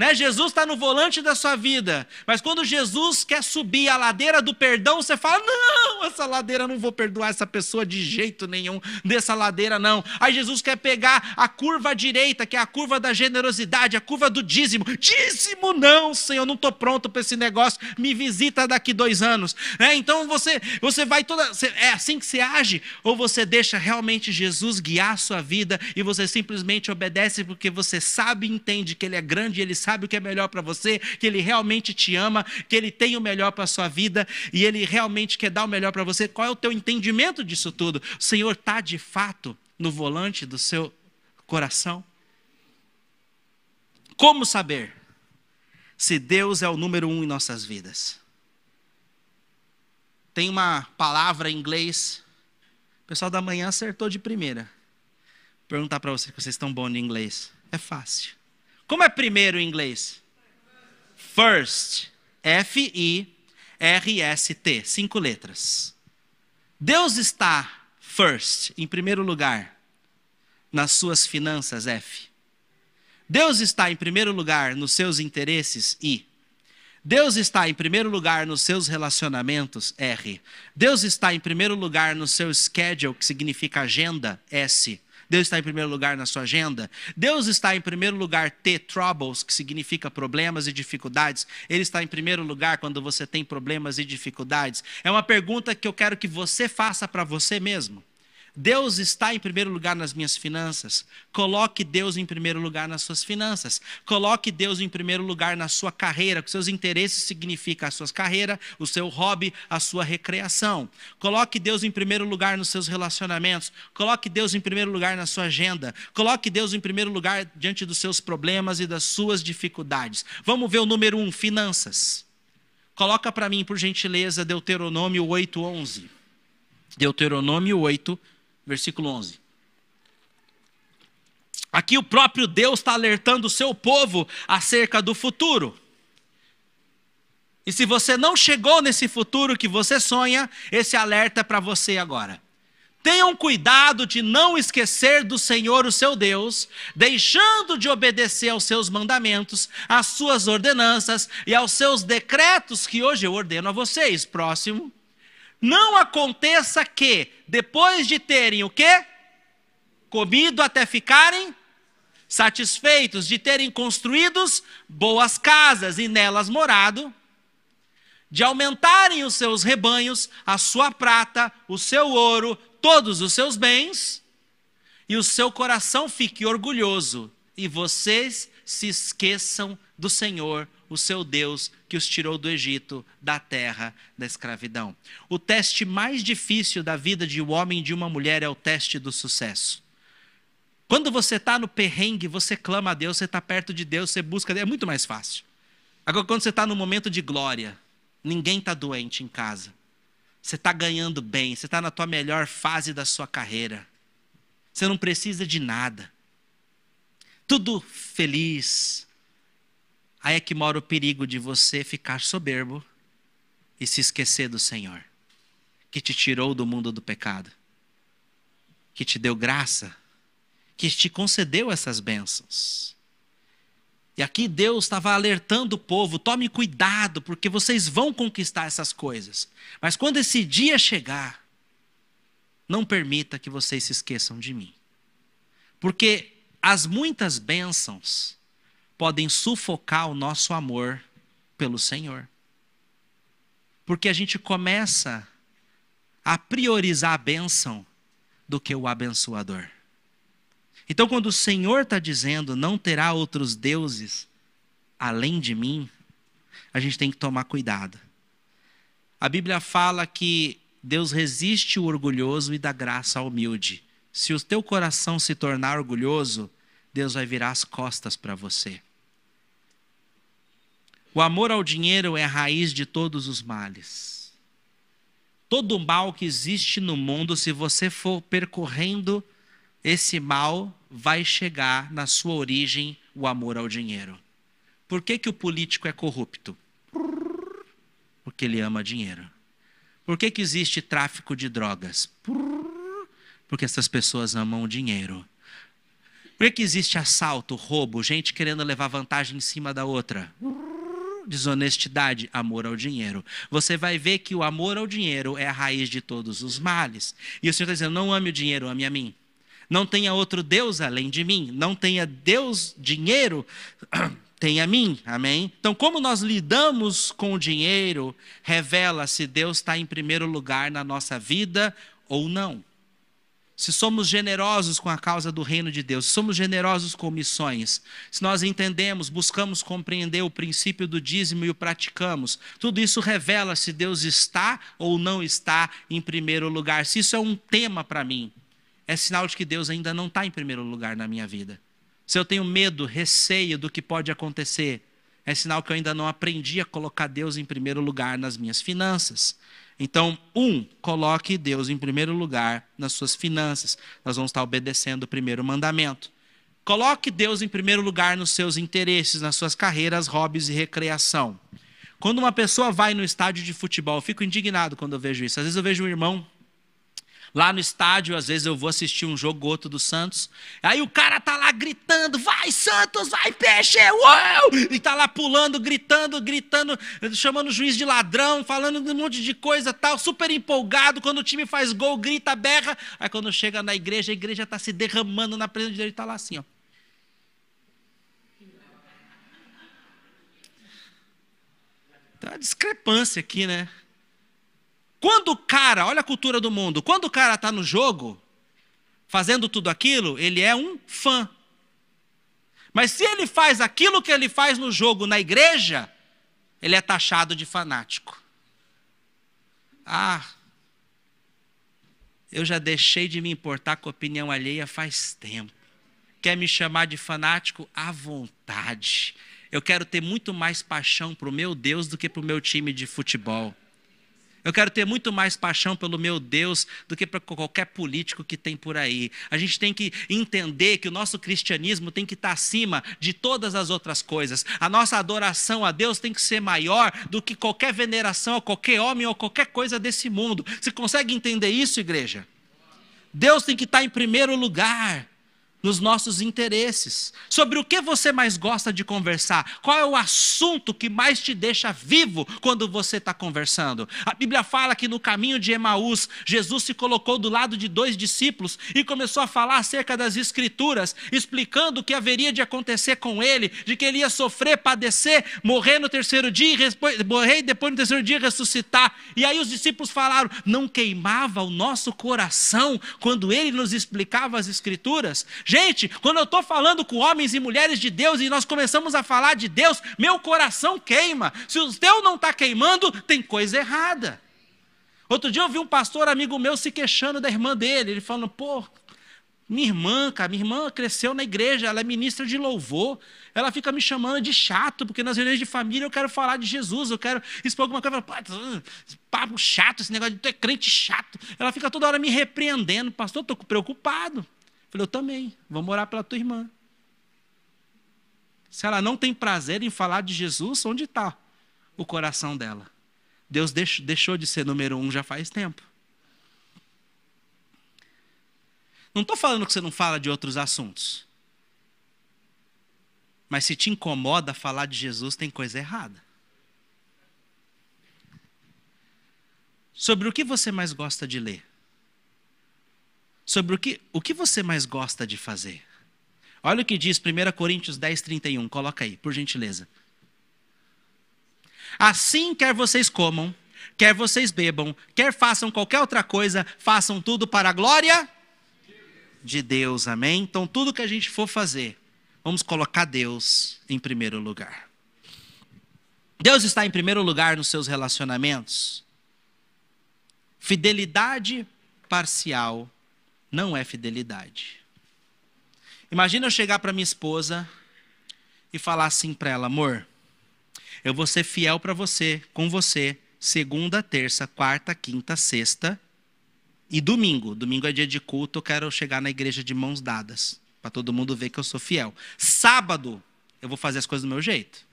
Né? Jesus está no volante da sua vida, mas quando Jesus quer subir a ladeira do perdão, você fala: Não, essa ladeira não vou perdoar essa pessoa de jeito nenhum, dessa ladeira não. Aí Jesus quer pegar a curva direita, que é a curva da generosidade, a curva do dízimo. Dízimo não, Senhor, não estou pronto para esse negócio, me visita daqui dois anos. Né? Então você, você vai toda. É assim que você age? Ou você deixa realmente Jesus guiar a sua vida e você simplesmente obedece porque você sabe e entende que Ele é grande e Ele sabe o que é melhor para você, que Ele realmente te ama, que Ele tem o melhor para a sua vida e Ele realmente quer dar o melhor para você. Qual é o teu entendimento disso tudo? O Senhor está de fato no volante do seu coração? Como saber se Deus é o número um em nossas vidas? Tem uma palavra em inglês, o pessoal da manhã acertou de primeira. Perguntar para vocês que vocês estão bons em inglês. É fácil. Como é primeiro em inglês? First. F-I-R-S-T. Cinco letras. Deus está first, em primeiro lugar, nas suas finanças, F. Deus está em primeiro lugar nos seus interesses, I. Deus está em primeiro lugar nos seus relacionamentos, R. Deus está em primeiro lugar no seu schedule, que significa agenda, S. Deus está em primeiro lugar na sua agenda. Deus está em primeiro lugar ter troubles, que significa problemas e dificuldades. Ele está em primeiro lugar quando você tem problemas e dificuldades. É uma pergunta que eu quero que você faça para você mesmo. Deus está em primeiro lugar nas minhas finanças. Coloque Deus em primeiro lugar nas suas finanças. Coloque Deus em primeiro lugar na sua carreira, que seus interesses significam a sua carreira, o seu hobby, a sua recreação. Coloque Deus em primeiro lugar nos seus relacionamentos. Coloque Deus em primeiro lugar na sua agenda. Coloque Deus em primeiro lugar diante dos seus problemas e das suas dificuldades. Vamos ver o número um, finanças. Coloca para mim, por gentileza, Deuteronômio 8:11. Deuteronômio 8, versículo 11. Aqui o próprio Deus está alertando o seu povo acerca do futuro. E se você não chegou nesse futuro que você sonha, esse alerta é para você agora. Tenham cuidado de não esquecer do Senhor, o seu Deus, deixando de obedecer aos seus mandamentos, às suas ordenanças e aos seus decretos que hoje eu ordeno a vocês. Próximo. Não aconteça que, depois de terem o quê? Comido até ficarem satisfeitos, de terem construídos boas casas e nelas morado, de aumentarem os seus rebanhos, a sua prata, o seu ouro, todos os seus bens, e o seu coração fique orgulhoso, e vocês se esqueçam do Senhor, o seu Deus, que os tirou do Egito, da terra da escravidão. O teste mais difícil da vida de um homem e de uma mulher é o teste do sucesso. Quando você está no perrengue, você clama a Deus, você está perto de Deus, você busca, é muito mais fácil. Agora, quando você está no momento de glória, Ninguém está doente em casa. Você está ganhando bem, você está na tua melhor fase da sua carreira. Você não precisa de nada. Tudo feliz. Aí é que mora o perigo de você ficar soberbo e se esquecer do Senhor, que te tirou do mundo do pecado, que te deu graça, que te concedeu essas bênçãos. E aqui Deus estava alertando o povo: tome cuidado, porque vocês vão conquistar essas coisas. Mas quando esse dia chegar, não permita que vocês se esqueçam de mim. Porque as muitas bênçãos podem sufocar o nosso amor pelo Senhor. Porque a gente começa a priorizar a bênção do que o abençoador. Então, quando o Senhor está dizendo não terá outros deuses além de mim, a gente tem que tomar cuidado. A Bíblia fala que Deus resiste o orgulhoso e dá graça ao humilde. Se o teu coração se tornar orgulhoso, Deus vai virar as costas para você. O amor ao dinheiro é a raiz de todos os males. Todo mal que existe no mundo, se você for percorrendo esse mal vai chegar na sua origem o amor ao dinheiro. Por que, que o político é corrupto? Porque ele ama dinheiro. Por que, que existe tráfico de drogas? Porque essas pessoas amam o dinheiro. Por que, que existe assalto, roubo, gente querendo levar vantagem em cima da outra? Desonestidade, amor ao dinheiro. Você vai ver que o amor ao dinheiro é a raiz de todos os males. E o Senhor está dizendo: não ame o dinheiro, ame a mim. Não tenha outro Deus além de mim. Não tenha Deus, dinheiro, tenha mim. Amém? Então, como nós lidamos com o dinheiro, revela se Deus está em primeiro lugar na nossa vida ou não. Se somos generosos com a causa do reino de Deus, se somos generosos com missões, se nós entendemos, buscamos compreender o princípio do dízimo e o praticamos, tudo isso revela se Deus está ou não está em primeiro lugar. Se isso é um tema para mim, é sinal de que Deus ainda não está em primeiro lugar na minha vida. Se eu tenho medo, receio do que pode acontecer, é sinal que eu ainda não aprendi a colocar Deus em primeiro lugar nas minhas finanças. Então, um, coloque Deus em primeiro lugar nas suas finanças. Nós vamos estar obedecendo o primeiro mandamento. Coloque Deus em primeiro lugar nos seus interesses, nas suas carreiras, hobbies e recreação. Quando uma pessoa vai no estádio de futebol, eu fico indignado quando eu vejo isso. Às vezes eu vejo um irmão Lá no estádio, às vezes eu vou assistir um jogo outro do Santos. Aí o cara tá lá gritando: vai Santos, vai peixe, uau! E tá lá pulando, gritando, gritando, chamando o juiz de ladrão, falando um monte de coisa tal, super empolgado. Quando o time faz gol, grita, berra. Aí quando chega na igreja, a igreja tá se derramando na presença de Deus e tá lá assim, ó. Tem uma discrepância aqui, né? Quando o cara, olha a cultura do mundo, quando o cara está no jogo, fazendo tudo aquilo, ele é um fã. Mas se ele faz aquilo que ele faz no jogo na igreja, ele é taxado de fanático. Ah, eu já deixei de me importar com a opinião alheia faz tempo. Quer me chamar de fanático? À vontade. Eu quero ter muito mais paixão para o meu Deus do que para o meu time de futebol. Eu quero ter muito mais paixão pelo meu Deus do que para qualquer político que tem por aí. A gente tem que entender que o nosso cristianismo tem que estar acima de todas as outras coisas. A nossa adoração a Deus tem que ser maior do que qualquer veneração a qualquer homem ou qualquer coisa desse mundo. Você consegue entender isso, igreja? Deus tem que estar em primeiro lugar nos nossos interesses. Sobre o que você mais gosta de conversar? Qual é o assunto que mais te deixa vivo quando você está conversando? A Bíblia fala que no caminho de Emaús, Jesus se colocou do lado de dois discípulos e começou a falar acerca das Escrituras, explicando o que haveria de acontecer com ele, de que ele ia sofrer, padecer, morrer no terceiro dia, morrer e depois no terceiro dia ressuscitar. E aí os discípulos falaram: não queimava o nosso coração quando ele nos explicava as Escrituras? Gente, quando eu estou falando com homens e mulheres de Deus e nós começamos a falar de Deus, meu coração queima. Se o teu não está queimando, tem coisa errada. Outro dia eu vi um pastor amigo meu se queixando da irmã dele. Ele falando, pô, minha irmã, cara, minha irmã cresceu na igreja, ela é ministra de louvor. Ela fica me chamando de chato, porque nas reuniões de família eu quero falar de Jesus, eu quero expor alguma coisa. Falo, papo chato, esse negócio de tu é crente chato. Ela fica toda hora me repreendendo. Pastor, estou preocupado. Falei, eu também, vamos orar pela tua irmã. Se ela não tem prazer em falar de Jesus, onde está o coração dela? Deus deixou de ser número um já faz tempo. Não estou falando que você não fala de outros assuntos. Mas se te incomoda falar de Jesus, tem coisa errada. Sobre o que você mais gosta de ler? Sobre o que, o que você mais gosta de fazer. Olha o que diz 1 Coríntios 10, 31. Coloca aí, por gentileza. Assim, quer vocês comam, quer vocês bebam, quer façam qualquer outra coisa, façam tudo para a glória de Deus. Amém? Então, tudo que a gente for fazer, vamos colocar Deus em primeiro lugar. Deus está em primeiro lugar nos seus relacionamentos. Fidelidade parcial não é fidelidade. Imagina eu chegar para minha esposa e falar assim para ela: amor, eu vou ser fiel para você, com você, segunda, terça, quarta, quinta, sexta e domingo. Domingo é dia de culto, eu quero chegar na igreja de mãos dadas, para todo mundo ver que eu sou fiel. Sábado, eu vou fazer as coisas do meu jeito.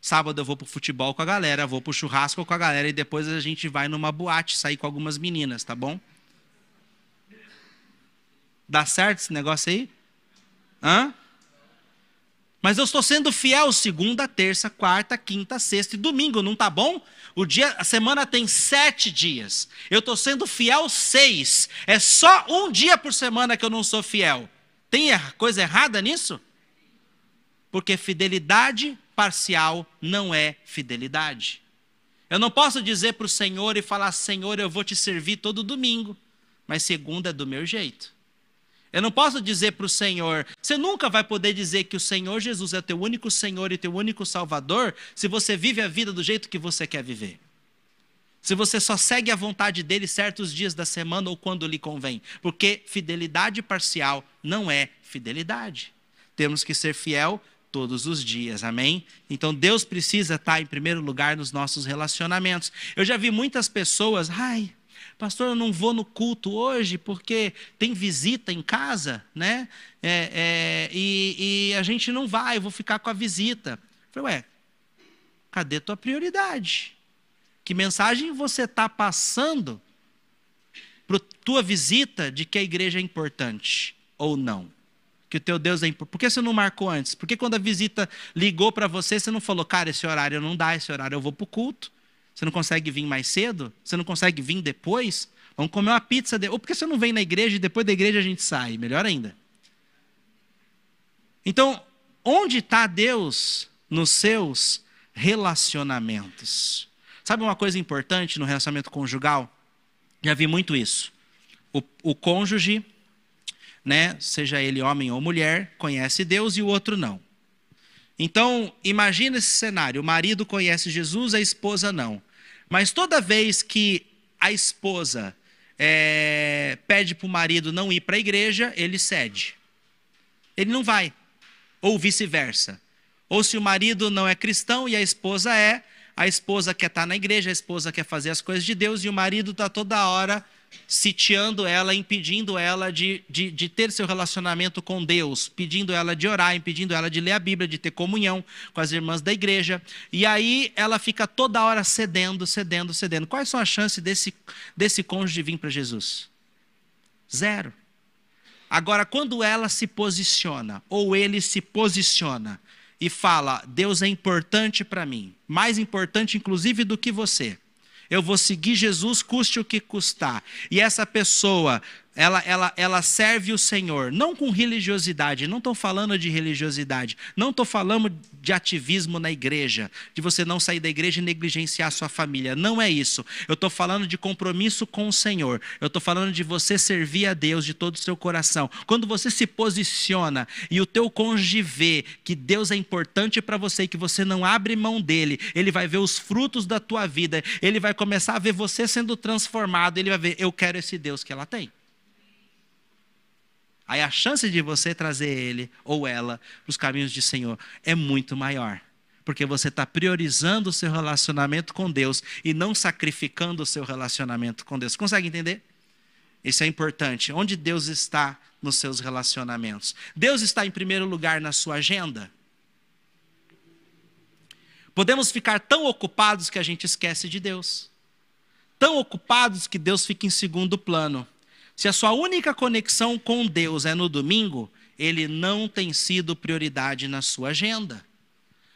Sábado eu vou pro futebol com a galera, vou pro churrasco com a galera e depois a gente vai numa boate, sair com algumas meninas, tá bom? Dá certo esse negócio aí? Hã? Mas eu estou sendo fiel segunda, terça, quarta, quinta, sexta e domingo, não tá bom? O dia, a semana tem sete dias. Eu estou sendo fiel seis. É só um dia por semana que eu não sou fiel. Tem coisa errada nisso? Porque fidelidade parcial não é fidelidade. Eu não posso dizer para o Senhor e falar, Senhor, eu vou te servir todo domingo, mas segunda é do meu jeito. Eu não posso dizer para o Senhor, você nunca vai poder dizer que o Senhor Jesus é teu único Senhor e teu único Salvador se você vive a vida do jeito que você quer viver. Se você só segue a vontade dele certos dias da semana ou quando lhe convém. Porque fidelidade parcial não é fidelidade. Temos que ser fiel todos os dias, amém? Então Deus precisa estar em primeiro lugar nos nossos relacionamentos. Eu já vi muitas pessoas, ai, pastor, eu não vou no culto hoje porque tem visita em casa, né? É, é, e, e, a gente não vai, eu vou ficar com a visita. Eu falei, ué, cadê tua prioridade? Que mensagem você está passando para tua visita de que a igreja é importante ou não? Que o teu Deus é importante. Por que você não marcou antes? Por que quando a visita ligou para você, você não falou, cara, esse horário não dá, esse horário eu vou para o culto? Você não consegue vir mais cedo? Você não consegue vir depois? Vamos comer uma pizza. De... Ou por que você não vem na igreja e depois da igreja a gente sai? Melhor ainda. Então, onde está Deus nos seus relacionamentos? Sabe uma coisa importante no relacionamento conjugal? Já vi muito isso. O, o cônjuge, né, seja ele homem ou mulher, conhece Deus e o outro não. Então, imagina esse cenário: o marido conhece Jesus, a esposa não. Mas toda vez que a esposa é, pede para o marido não ir para a igreja, ele cede. Ele não vai. Ou vice-versa. Ou se o marido não é cristão e a esposa é, a esposa quer estar na igreja, a esposa quer fazer as coisas de Deus e o marido está toda hora sitiando ela, impedindo ela de, de, de, ter seu relacionamento com Deus, pedindo ela de orar, impedindo ela de ler a Bíblia, de ter comunhão com as irmãs da igreja. E aí ela fica toda hora cedendo, cedendo, cedendo. Quais são as chances desse, desse cônjuge vir para Jesus? Zero. Agora, quando ela se posiciona, ou ele se posiciona, e fala: Deus é importante para mim, mais importante inclusive do que você. Eu vou seguir Jesus, custe o que custar. E essa pessoa ela, ela, ela serve o Senhor, não com religiosidade, não estou falando de religiosidade, não estou falando de ativismo na igreja, de você não sair da igreja e negligenciar sua família, não é isso. Eu estou falando de compromisso com o Senhor, eu estou falando de você servir a Deus de todo o seu coração. Quando você se posiciona e o teu cônjuge vê que Deus é importante para você e que você não abre mão dele, ele vai ver os frutos da tua vida, ele vai começar a ver você sendo transformado, ele vai ver, eu quero esse Deus que ela tem. Aí a chance de você trazer ele ou ela para os caminhos de Senhor é muito maior. Porque você está priorizando o seu relacionamento com Deus e não sacrificando o seu relacionamento com Deus. Consegue entender? Isso é importante. Onde Deus está nos seus relacionamentos? Deus está em primeiro lugar na sua agenda? Podemos ficar tão ocupados que a gente esquece de Deus. Tão ocupados que Deus fica em segundo plano. Se a sua única conexão com Deus é no domingo, ele não tem sido prioridade na sua agenda.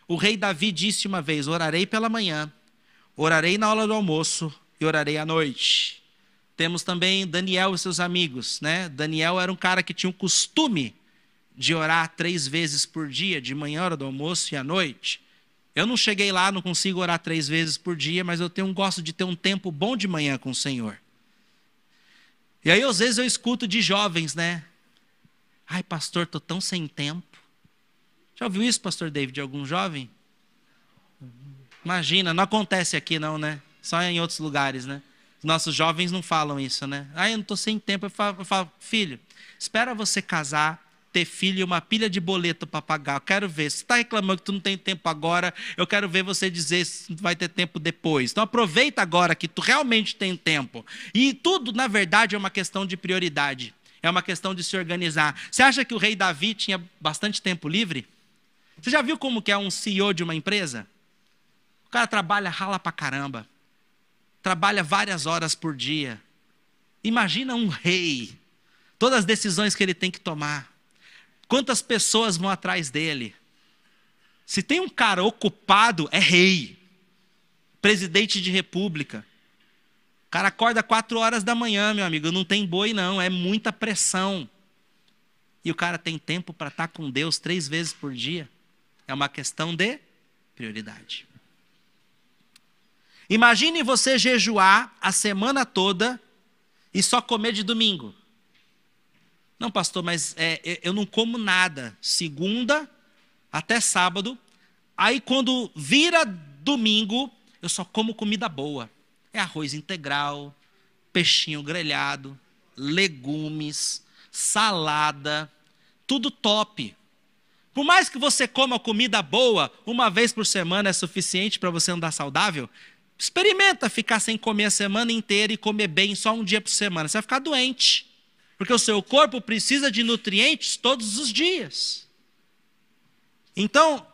O rei Davi disse uma vez: Orarei pela manhã, orarei na hora do almoço e orarei à noite. Temos também Daniel e seus amigos, né? Daniel era um cara que tinha o costume de orar três vezes por dia, de manhã, hora do almoço e à noite. Eu não cheguei lá, não consigo orar três vezes por dia, mas eu tenho, gosto de ter um tempo bom de manhã com o Senhor. E aí, às vezes, eu escuto de jovens, né? Ai, pastor, estou tão sem tempo. Já ouviu isso, pastor David, de algum jovem? Imagina, não acontece aqui não, né? Só em outros lugares, né? Nossos jovens não falam isso, né? Ai, eu não estou sem tempo. Eu falo, eu falo, filho, espera você casar, ter filho e uma pilha de boleto para pagar. Eu quero ver. Se está reclamando que tu não tem tempo agora, eu quero ver você dizer se vai ter tempo depois. Então aproveita agora que tu realmente tem tempo. E tudo, na verdade, é uma questão de prioridade. É uma questão de se organizar. Você acha que o rei Davi tinha bastante tempo livre? Você já viu como que é um CEO de uma empresa? O cara trabalha, rala pra caramba. Trabalha várias horas por dia. Imagina um rei. Todas as decisões que ele tem que tomar. Quantas pessoas vão atrás dele? Se tem um cara ocupado, é rei, presidente de república. O cara acorda quatro horas da manhã, meu amigo, não tem boi não, é muita pressão. E o cara tem tempo para estar tá com Deus três vezes por dia. É uma questão de prioridade. Imagine você jejuar a semana toda e só comer de domingo. Não, pastor, mas é, eu não como nada. Segunda até sábado. Aí quando vira domingo, eu só como comida boa. É arroz integral, peixinho grelhado, legumes, salada, tudo top. Por mais que você coma comida boa, uma vez por semana é suficiente para você andar saudável, experimenta ficar sem comer a semana inteira e comer bem só um dia por semana. Você vai ficar doente. Porque o seu corpo precisa de nutrientes todos os dias. Então,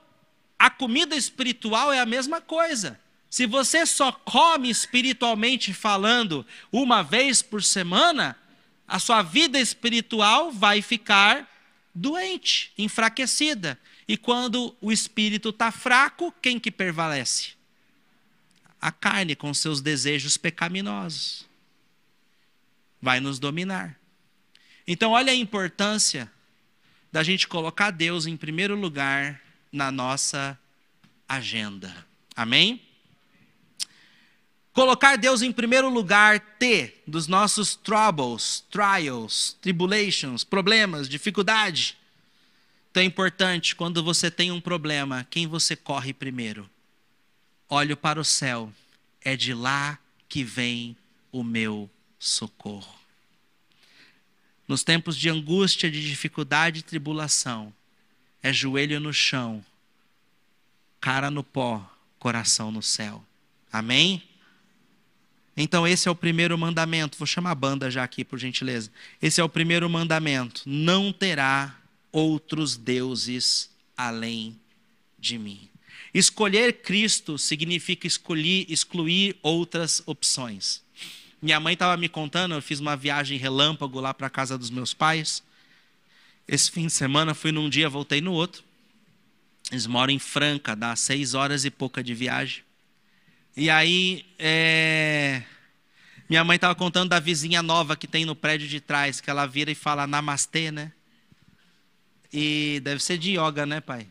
a comida espiritual é a mesma coisa. Se você só come espiritualmente falando uma vez por semana, a sua vida espiritual vai ficar doente, enfraquecida. E quando o espírito está fraco, quem que prevalece? A carne com seus desejos pecaminosos. Vai nos dominar. Então, olha a importância da gente colocar Deus em primeiro lugar na nossa agenda. Amém? Colocar Deus em primeiro lugar, T, dos nossos troubles, trials, tribulations, problemas, dificuldade. Então é importante, quando você tem um problema, quem você corre primeiro? Olho para o céu, é de lá que vem o meu socorro nos tempos de angústia, de dificuldade e tribulação, é joelho no chão, cara no pó, coração no céu. Amém? Então, esse é o primeiro mandamento. Vou chamar a banda já aqui, por gentileza. Esse é o primeiro mandamento. Não terá outros deuses além de mim. Escolher Cristo significa escolher, excluir outras opções. Minha mãe estava me contando, eu fiz uma viagem relâmpago lá para a casa dos meus pais. Esse fim de semana fui num dia, voltei no outro. Eles moram em Franca, dá seis horas e pouca de viagem. E aí, é... minha mãe estava contando da vizinha nova que tem no prédio de trás, que ela vira e fala namastê, né? E deve ser de yoga, né, pai?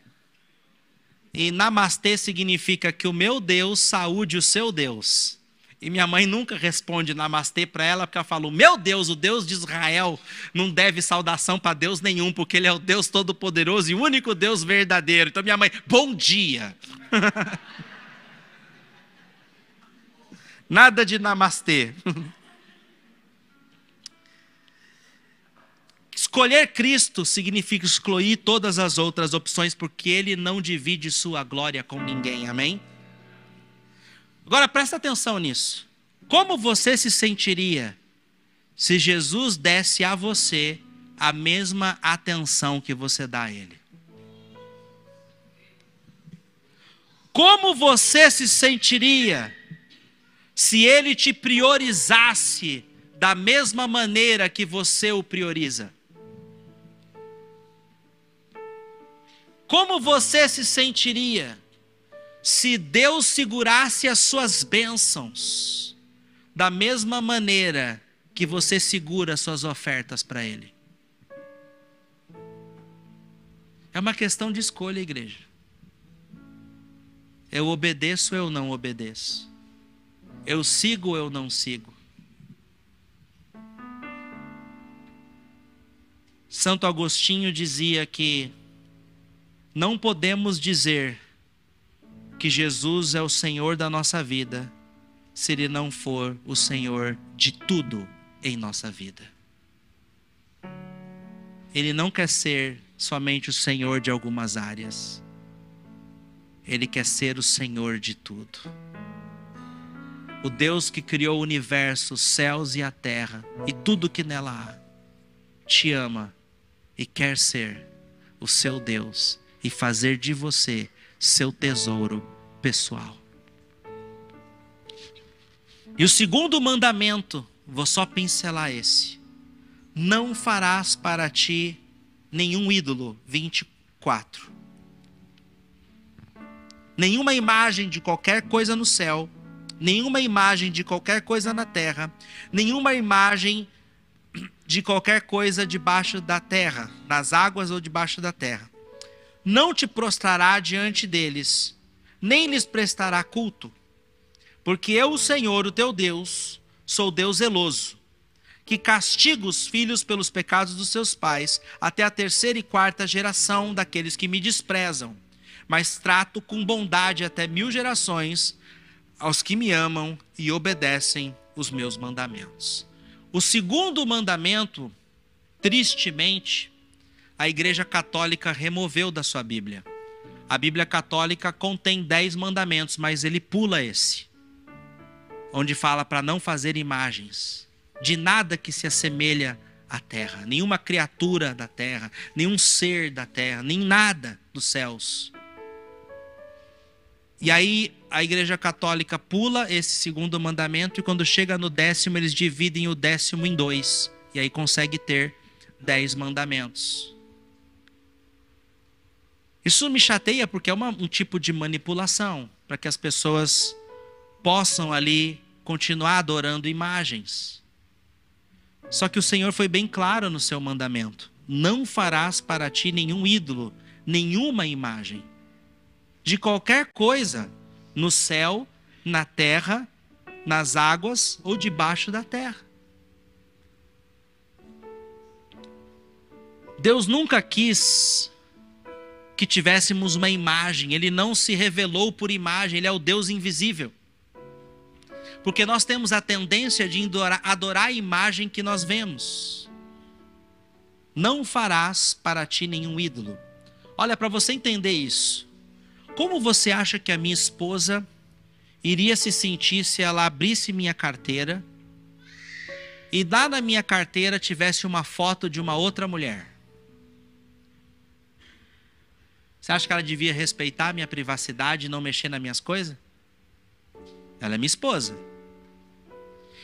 E namastê significa que o meu Deus saúde o seu Deus. E minha mãe nunca responde namastê para ela, porque ela fala: Meu Deus, o Deus de Israel não deve saudação para Deus nenhum, porque Ele é o Deus Todo-Poderoso e o único Deus verdadeiro. Então, minha mãe, bom dia. Nada de namastê. Escolher Cristo significa excluir todas as outras opções, porque Ele não divide sua glória com ninguém. Amém? Agora presta atenção nisso. Como você se sentiria se Jesus desse a você a mesma atenção que você dá a Ele? Como você se sentiria se Ele te priorizasse da mesma maneira que você o prioriza? Como você se sentiria se Deus segurasse as suas bênçãos da mesma maneira que você segura as suas ofertas para Ele. É uma questão de escolha, igreja. Eu obedeço ou eu não obedeço? Eu sigo ou eu não sigo? Santo Agostinho dizia que não podemos dizer que Jesus é o Senhor da nossa vida, se Ele não for o Senhor de tudo em nossa vida. Ele não quer ser somente o Senhor de algumas áreas, Ele quer ser o Senhor de tudo. O Deus que criou o universo, os céus e a terra e tudo que nela há, te ama e quer ser o seu Deus e fazer de você seu tesouro pessoal. E o segundo mandamento, vou só pincelar esse: não farás para ti nenhum ídolo. 24. Nenhuma imagem de qualquer coisa no céu, nenhuma imagem de qualquer coisa na terra, nenhuma imagem de qualquer coisa debaixo da terra, nas águas ou debaixo da terra não te prostrará diante deles, nem lhes prestará culto. Porque eu, o Senhor, o teu Deus, sou Deus zeloso, que castigo os filhos pelos pecados dos seus pais, até a terceira e quarta geração daqueles que me desprezam, mas trato com bondade até mil gerações aos que me amam e obedecem os meus mandamentos. O segundo mandamento, tristemente, a Igreja Católica removeu da sua Bíblia. A Bíblia Católica contém dez mandamentos, mas ele pula esse, onde fala para não fazer imagens de nada que se assemelha à terra, nenhuma criatura da terra, nenhum ser da terra, nem nada dos céus. E aí a Igreja Católica pula esse segundo mandamento e quando chega no décimo eles dividem o décimo em dois e aí consegue ter dez mandamentos. Isso me chateia porque é uma, um tipo de manipulação para que as pessoas possam ali continuar adorando imagens. Só que o Senhor foi bem claro no seu mandamento: não farás para ti nenhum ídolo, nenhuma imagem de qualquer coisa no céu, na terra, nas águas ou debaixo da terra. Deus nunca quis que tivéssemos uma imagem. Ele não se revelou por imagem, ele é o Deus invisível. Porque nós temos a tendência de adorar a imagem que nós vemos. Não farás para ti nenhum ídolo. Olha, para você entender isso, Como você acha que a minha esposa iria se sentir se ela abrisse minha carteira e lá na minha carteira tivesse uma foto de uma outra mulher? Você acha que ela devia respeitar a minha privacidade e não mexer nas minhas coisas? Ela é minha esposa.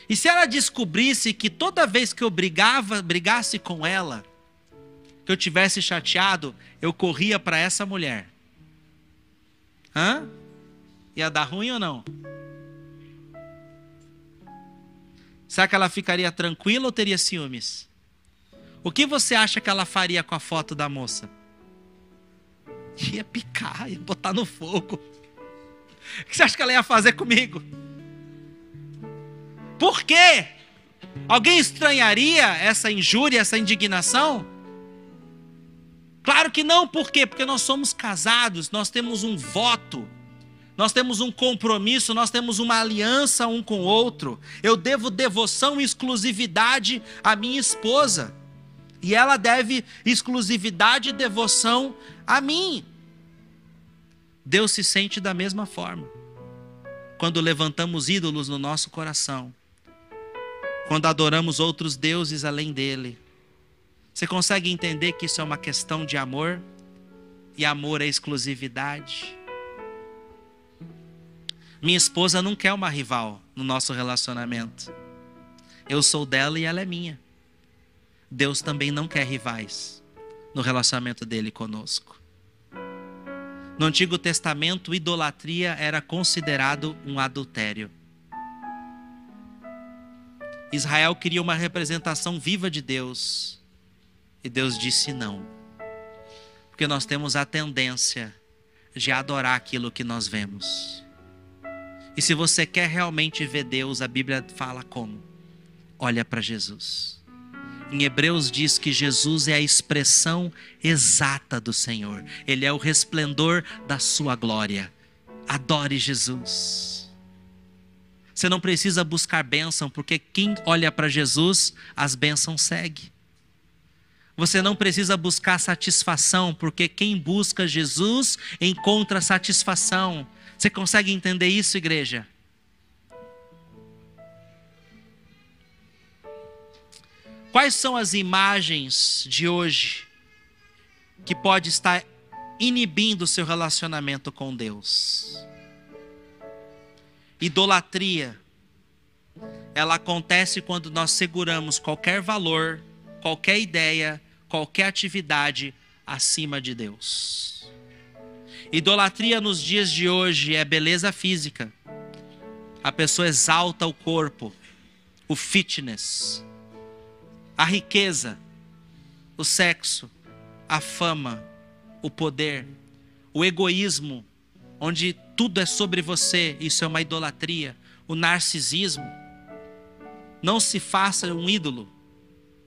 E se ela descobrisse que toda vez que eu brigava, brigasse com ela, que eu tivesse chateado, eu corria para essa mulher. Hã? Ia dar ruim ou não? Será que ela ficaria tranquila ou teria ciúmes? O que você acha que ela faria com a foto da moça? Ia picar, ia botar no fogo. O que você acha que ela ia fazer comigo? Por quê? Alguém estranharia essa injúria, essa indignação? Claro que não, por quê? Porque nós somos casados, nós temos um voto, nós temos um compromisso, nós temos uma aliança um com o outro. Eu devo devoção e exclusividade à minha esposa, e ela deve exclusividade e devoção a mim. Deus se sente da mesma forma. Quando levantamos ídolos no nosso coração, quando adoramos outros deuses além dele, você consegue entender que isso é uma questão de amor? E amor é exclusividade? Minha esposa não quer uma rival no nosso relacionamento. Eu sou dela e ela é minha. Deus também não quer rivais no relacionamento dele conosco. No Antigo Testamento, idolatria era considerado um adultério. Israel queria uma representação viva de Deus. E Deus disse não. Porque nós temos a tendência de adorar aquilo que nós vemos. E se você quer realmente ver Deus, a Bíblia fala como? Olha para Jesus. Em Hebreus diz que Jesus é a expressão exata do Senhor. Ele é o resplendor da sua glória. Adore Jesus. Você não precisa buscar bênção, porque quem olha para Jesus, as bênçãos segue. Você não precisa buscar satisfação, porque quem busca Jesus encontra satisfação. Você consegue entender isso, igreja? Quais são as imagens de hoje que pode estar inibindo o seu relacionamento com Deus? Idolatria. Ela acontece quando nós seguramos qualquer valor qualquer ideia, qualquer atividade acima de Deus. Idolatria nos dias de hoje é beleza física. A pessoa exalta o corpo, o fitness, a riqueza, o sexo, a fama, o poder, o egoísmo, onde tudo é sobre você, isso é uma idolatria. O narcisismo. Não se faça um ídolo.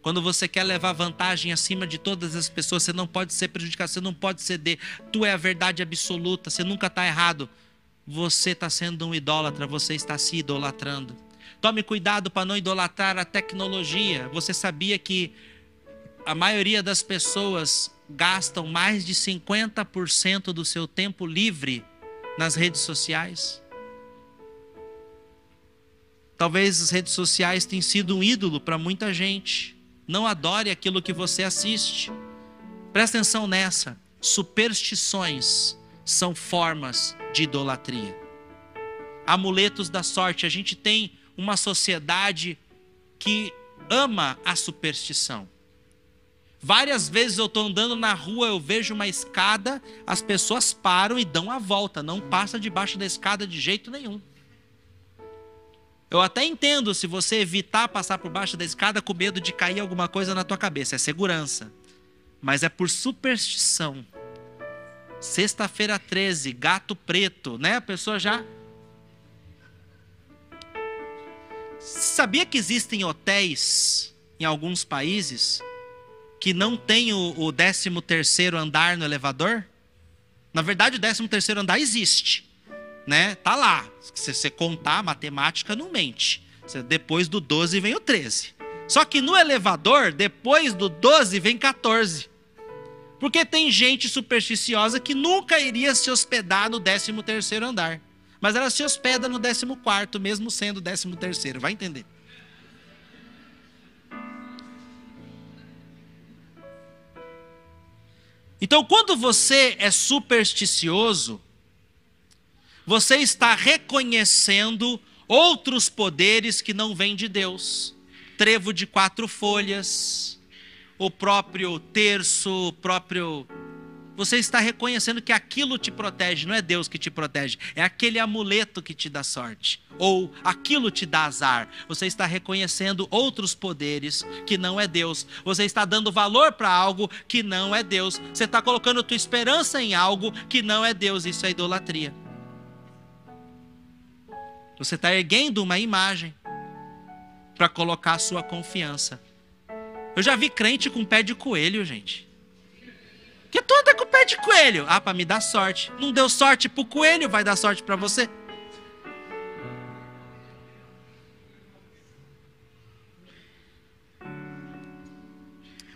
Quando você quer levar vantagem acima de todas as pessoas, você não pode ser prejudicado, você não pode ceder. Tu é a verdade absoluta, você nunca está errado. Você está sendo um idólatra, você está se idolatrando. Tome cuidado para não idolatrar a tecnologia. Você sabia que a maioria das pessoas gastam mais de 50% do seu tempo livre nas redes sociais? Talvez as redes sociais tenham sido um ídolo para muita gente. Não adore aquilo que você assiste. Presta atenção nessa. Superstições são formas de idolatria. Amuletos da sorte. A gente tem uma sociedade que ama a superstição. Várias vezes eu estou andando na rua, eu vejo uma escada, as pessoas param e dão a volta, não passa debaixo da escada de jeito nenhum. Eu até entendo se você evitar passar por baixo da escada com medo de cair alguma coisa na tua cabeça, é segurança. Mas é por superstição. Sexta-feira 13, gato preto, né? A pessoa já Sabia que existem hotéis em alguns países que não tem o, o 13 terceiro andar no elevador? Na verdade, o 13 terceiro andar existe né? Tá lá. Se você contar, a matemática não mente. Depois do 12 vem o 13. Só que no elevador, depois do 12 vem 14. Porque tem gente supersticiosa que nunca iria se hospedar no 13 terceiro andar. Mas ela se hospeda no 14 quarto, mesmo sendo o 13 terceiro. Vai entender. Então, quando você é supersticioso, você está reconhecendo outros poderes que não vêm de Deus. Trevo de quatro folhas, o próprio terço, o próprio. Você está reconhecendo que aquilo te protege, não é Deus que te protege, é aquele amuleto que te dá sorte, ou aquilo te dá azar. Você está reconhecendo outros poderes que não é Deus. Você está dando valor para algo que não é Deus. Você está colocando tua esperança em algo que não é Deus. Isso é idolatria. Você está erguendo uma imagem para colocar a sua confiança. Eu já vi crente com pé de coelho, gente. Que tudo é com pé de coelho. Ah, para me dar sorte. Não deu sorte para o coelho, vai dar sorte para você.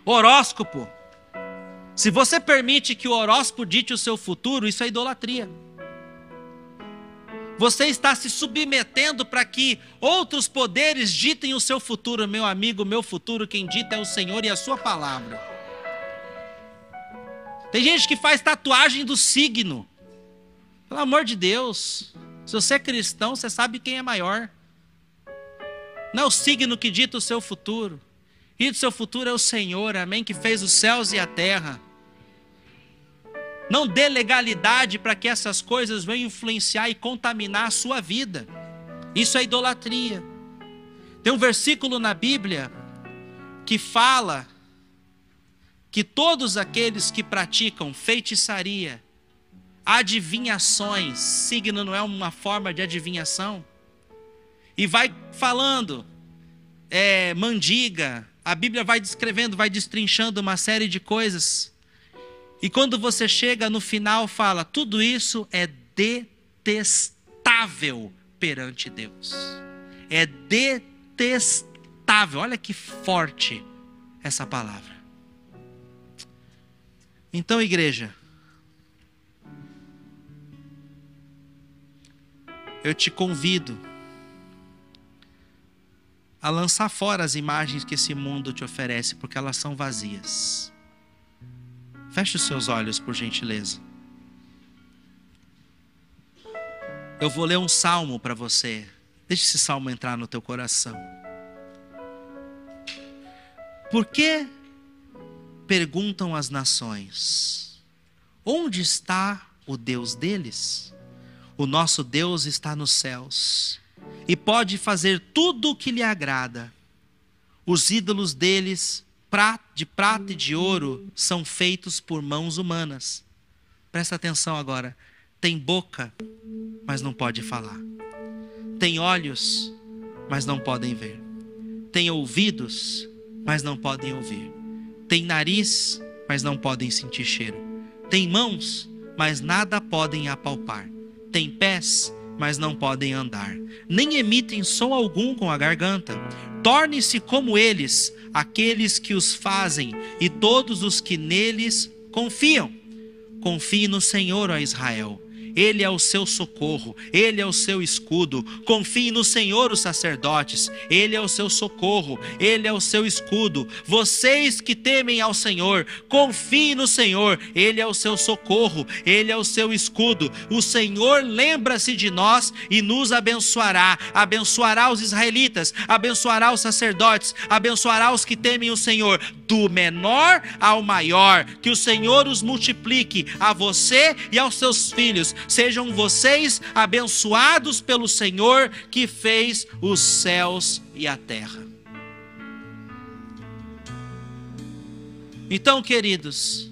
Horóscopo. Se você permite que o horóscopo dite o seu futuro, isso é idolatria. Você está se submetendo para que outros poderes ditem o seu futuro, meu amigo, meu futuro, quem dita é o Senhor e a sua palavra. Tem gente que faz tatuagem do signo. Pelo amor de Deus, se você é cristão, você sabe quem é maior. Não é o signo que dita o seu futuro. E o seu futuro é o Senhor, amém, que fez os céus e a terra. Não dê legalidade para que essas coisas venham influenciar e contaminar a sua vida. Isso é idolatria. Tem um versículo na Bíblia que fala que todos aqueles que praticam feitiçaria, adivinhações, signo não é uma forma de adivinhação, e vai falando, é, mandiga, a Bíblia vai descrevendo, vai destrinchando uma série de coisas e quando você chega no final, fala: tudo isso é detestável perante Deus. É detestável. Olha que forte essa palavra. Então, igreja, eu te convido a lançar fora as imagens que esse mundo te oferece, porque elas são vazias. Feche os seus olhos, por gentileza. Eu vou ler um salmo para você. Deixe esse salmo entrar no teu coração. Por que perguntam as nações: Onde está o Deus deles? O nosso Deus está nos céus e pode fazer tudo o que lhe agrada. Os ídolos deles de prata e de ouro são feitos por mãos humanas. Presta atenção agora. Tem boca, mas não pode falar. Tem olhos, mas não podem ver. Tem ouvidos, mas não podem ouvir. Tem nariz, mas não podem sentir cheiro. Tem mãos, mas nada podem apalpar. Tem pés, mas não podem andar. Nem emitem som algum com a garganta. Torne-se como eles, aqueles que os fazem e todos os que neles confiam. Confie no Senhor, ó Israel ele é o seu socorro, Ele é o seu escudo. Confie no Senhor, os sacerdotes, Ele é o seu socorro, Ele é o seu escudo. Vocês que temem ao Senhor, confie no Senhor, Ele é o seu socorro, Ele é o seu escudo. O Senhor lembra-se de nós e nos abençoará. Abençoará os israelitas, abençoará os sacerdotes, abençoará os que temem o Senhor, do menor ao maior. Que o Senhor os multiplique a você e aos seus filhos Sejam vocês abençoados pelo Senhor que fez os céus e a terra. Então, queridos,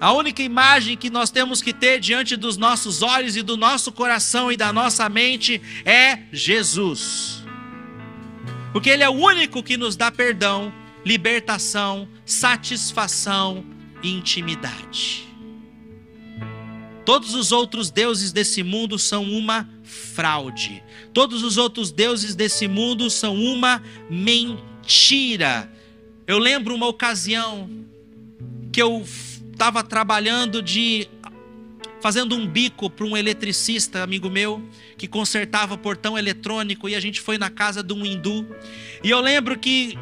a única imagem que nós temos que ter diante dos nossos olhos e do nosso coração e da nossa mente é Jesus. Porque Ele é o único que nos dá perdão, libertação, satisfação, intimidade. Todos os outros deuses desse mundo são uma fraude. Todos os outros deuses desse mundo são uma mentira. Eu lembro uma ocasião que eu estava trabalhando de fazendo um bico para um eletricista, amigo meu, que consertava portão eletrônico e a gente foi na casa de um hindu. E eu lembro que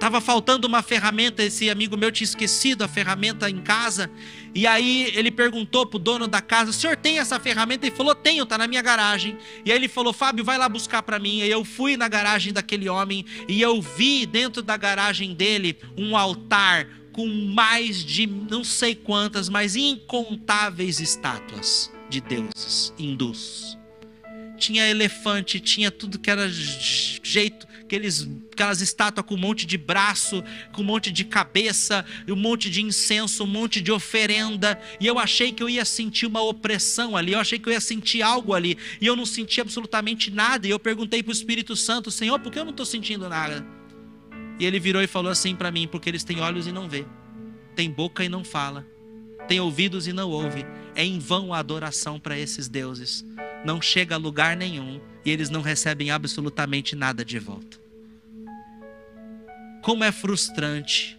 estava faltando uma ferramenta, esse amigo meu tinha esquecido a ferramenta em casa. E aí ele perguntou pro dono da casa: "O senhor tem essa ferramenta?" Ele falou: "Tenho, tá na minha garagem". E aí ele falou: "Fábio, vai lá buscar para mim". E eu fui na garagem daquele homem e eu vi dentro da garagem dele um altar com mais de não sei quantas, mas incontáveis estátuas de deuses hindus. Tinha elefante, tinha tudo que era jeito, aqueles, aquelas estátuas com um monte de braço, com um monte de cabeça, um monte de incenso, um monte de oferenda. E eu achei que eu ia sentir uma opressão ali, eu achei que eu ia sentir algo ali. E eu não senti absolutamente nada. E eu perguntei para o Espírito Santo, Senhor, por que eu não estou sentindo nada? E ele virou e falou assim para mim: porque eles têm olhos e não vê, têm boca e não fala, têm ouvidos e não ouve. É em vão a adoração para esses deuses. Não chega a lugar nenhum e eles não recebem absolutamente nada de volta. Como é frustrante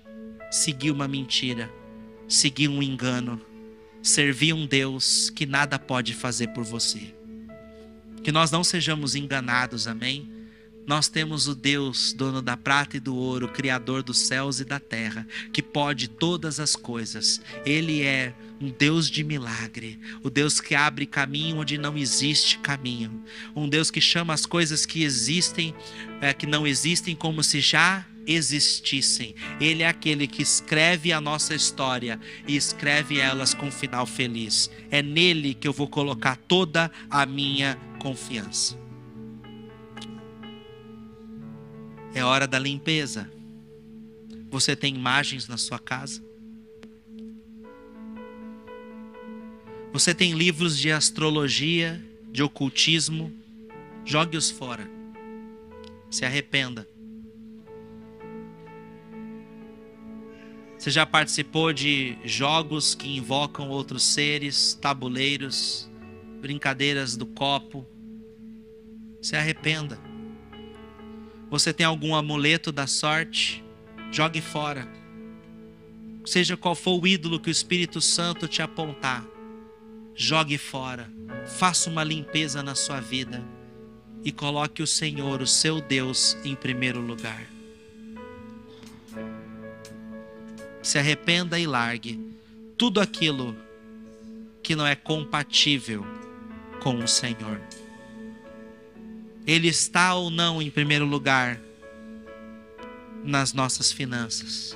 seguir uma mentira, seguir um engano, servir um Deus que nada pode fazer por você. Que nós não sejamos enganados, amém? Nós temos o Deus, dono da prata e do ouro, criador dos céus e da terra, que pode todas as coisas. Ele é um Deus de milagre, o Deus que abre caminho onde não existe caminho, um Deus que chama as coisas que existem, é, que não existem, como se já existissem. Ele é aquele que escreve a nossa história e escreve elas com um final feliz. É nele que eu vou colocar toda a minha confiança. É hora da limpeza. Você tem imagens na sua casa? Você tem livros de astrologia, de ocultismo? Jogue-os fora. Se arrependa. Você já participou de jogos que invocam outros seres, tabuleiros, brincadeiras do copo? Se arrependa. Você tem algum amuleto da sorte? Jogue fora. Seja qual for o ídolo que o Espírito Santo te apontar, jogue fora. Faça uma limpeza na sua vida e coloque o Senhor, o seu Deus, em primeiro lugar. Se arrependa e largue tudo aquilo que não é compatível com o Senhor. Ele está ou não em primeiro lugar nas nossas finanças?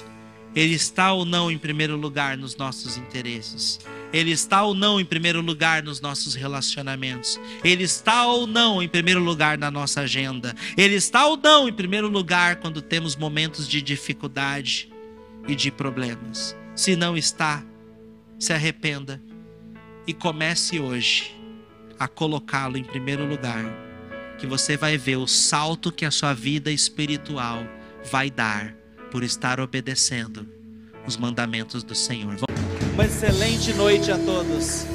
Ele está ou não em primeiro lugar nos nossos interesses? Ele está ou não em primeiro lugar nos nossos relacionamentos? Ele está ou não em primeiro lugar na nossa agenda? Ele está ou não em primeiro lugar quando temos momentos de dificuldade e de problemas? Se não está, se arrependa e comece hoje a colocá-lo em primeiro lugar que você vai ver o salto que a sua vida espiritual vai dar por estar obedecendo os mandamentos do Senhor. Uma excelente noite a todos.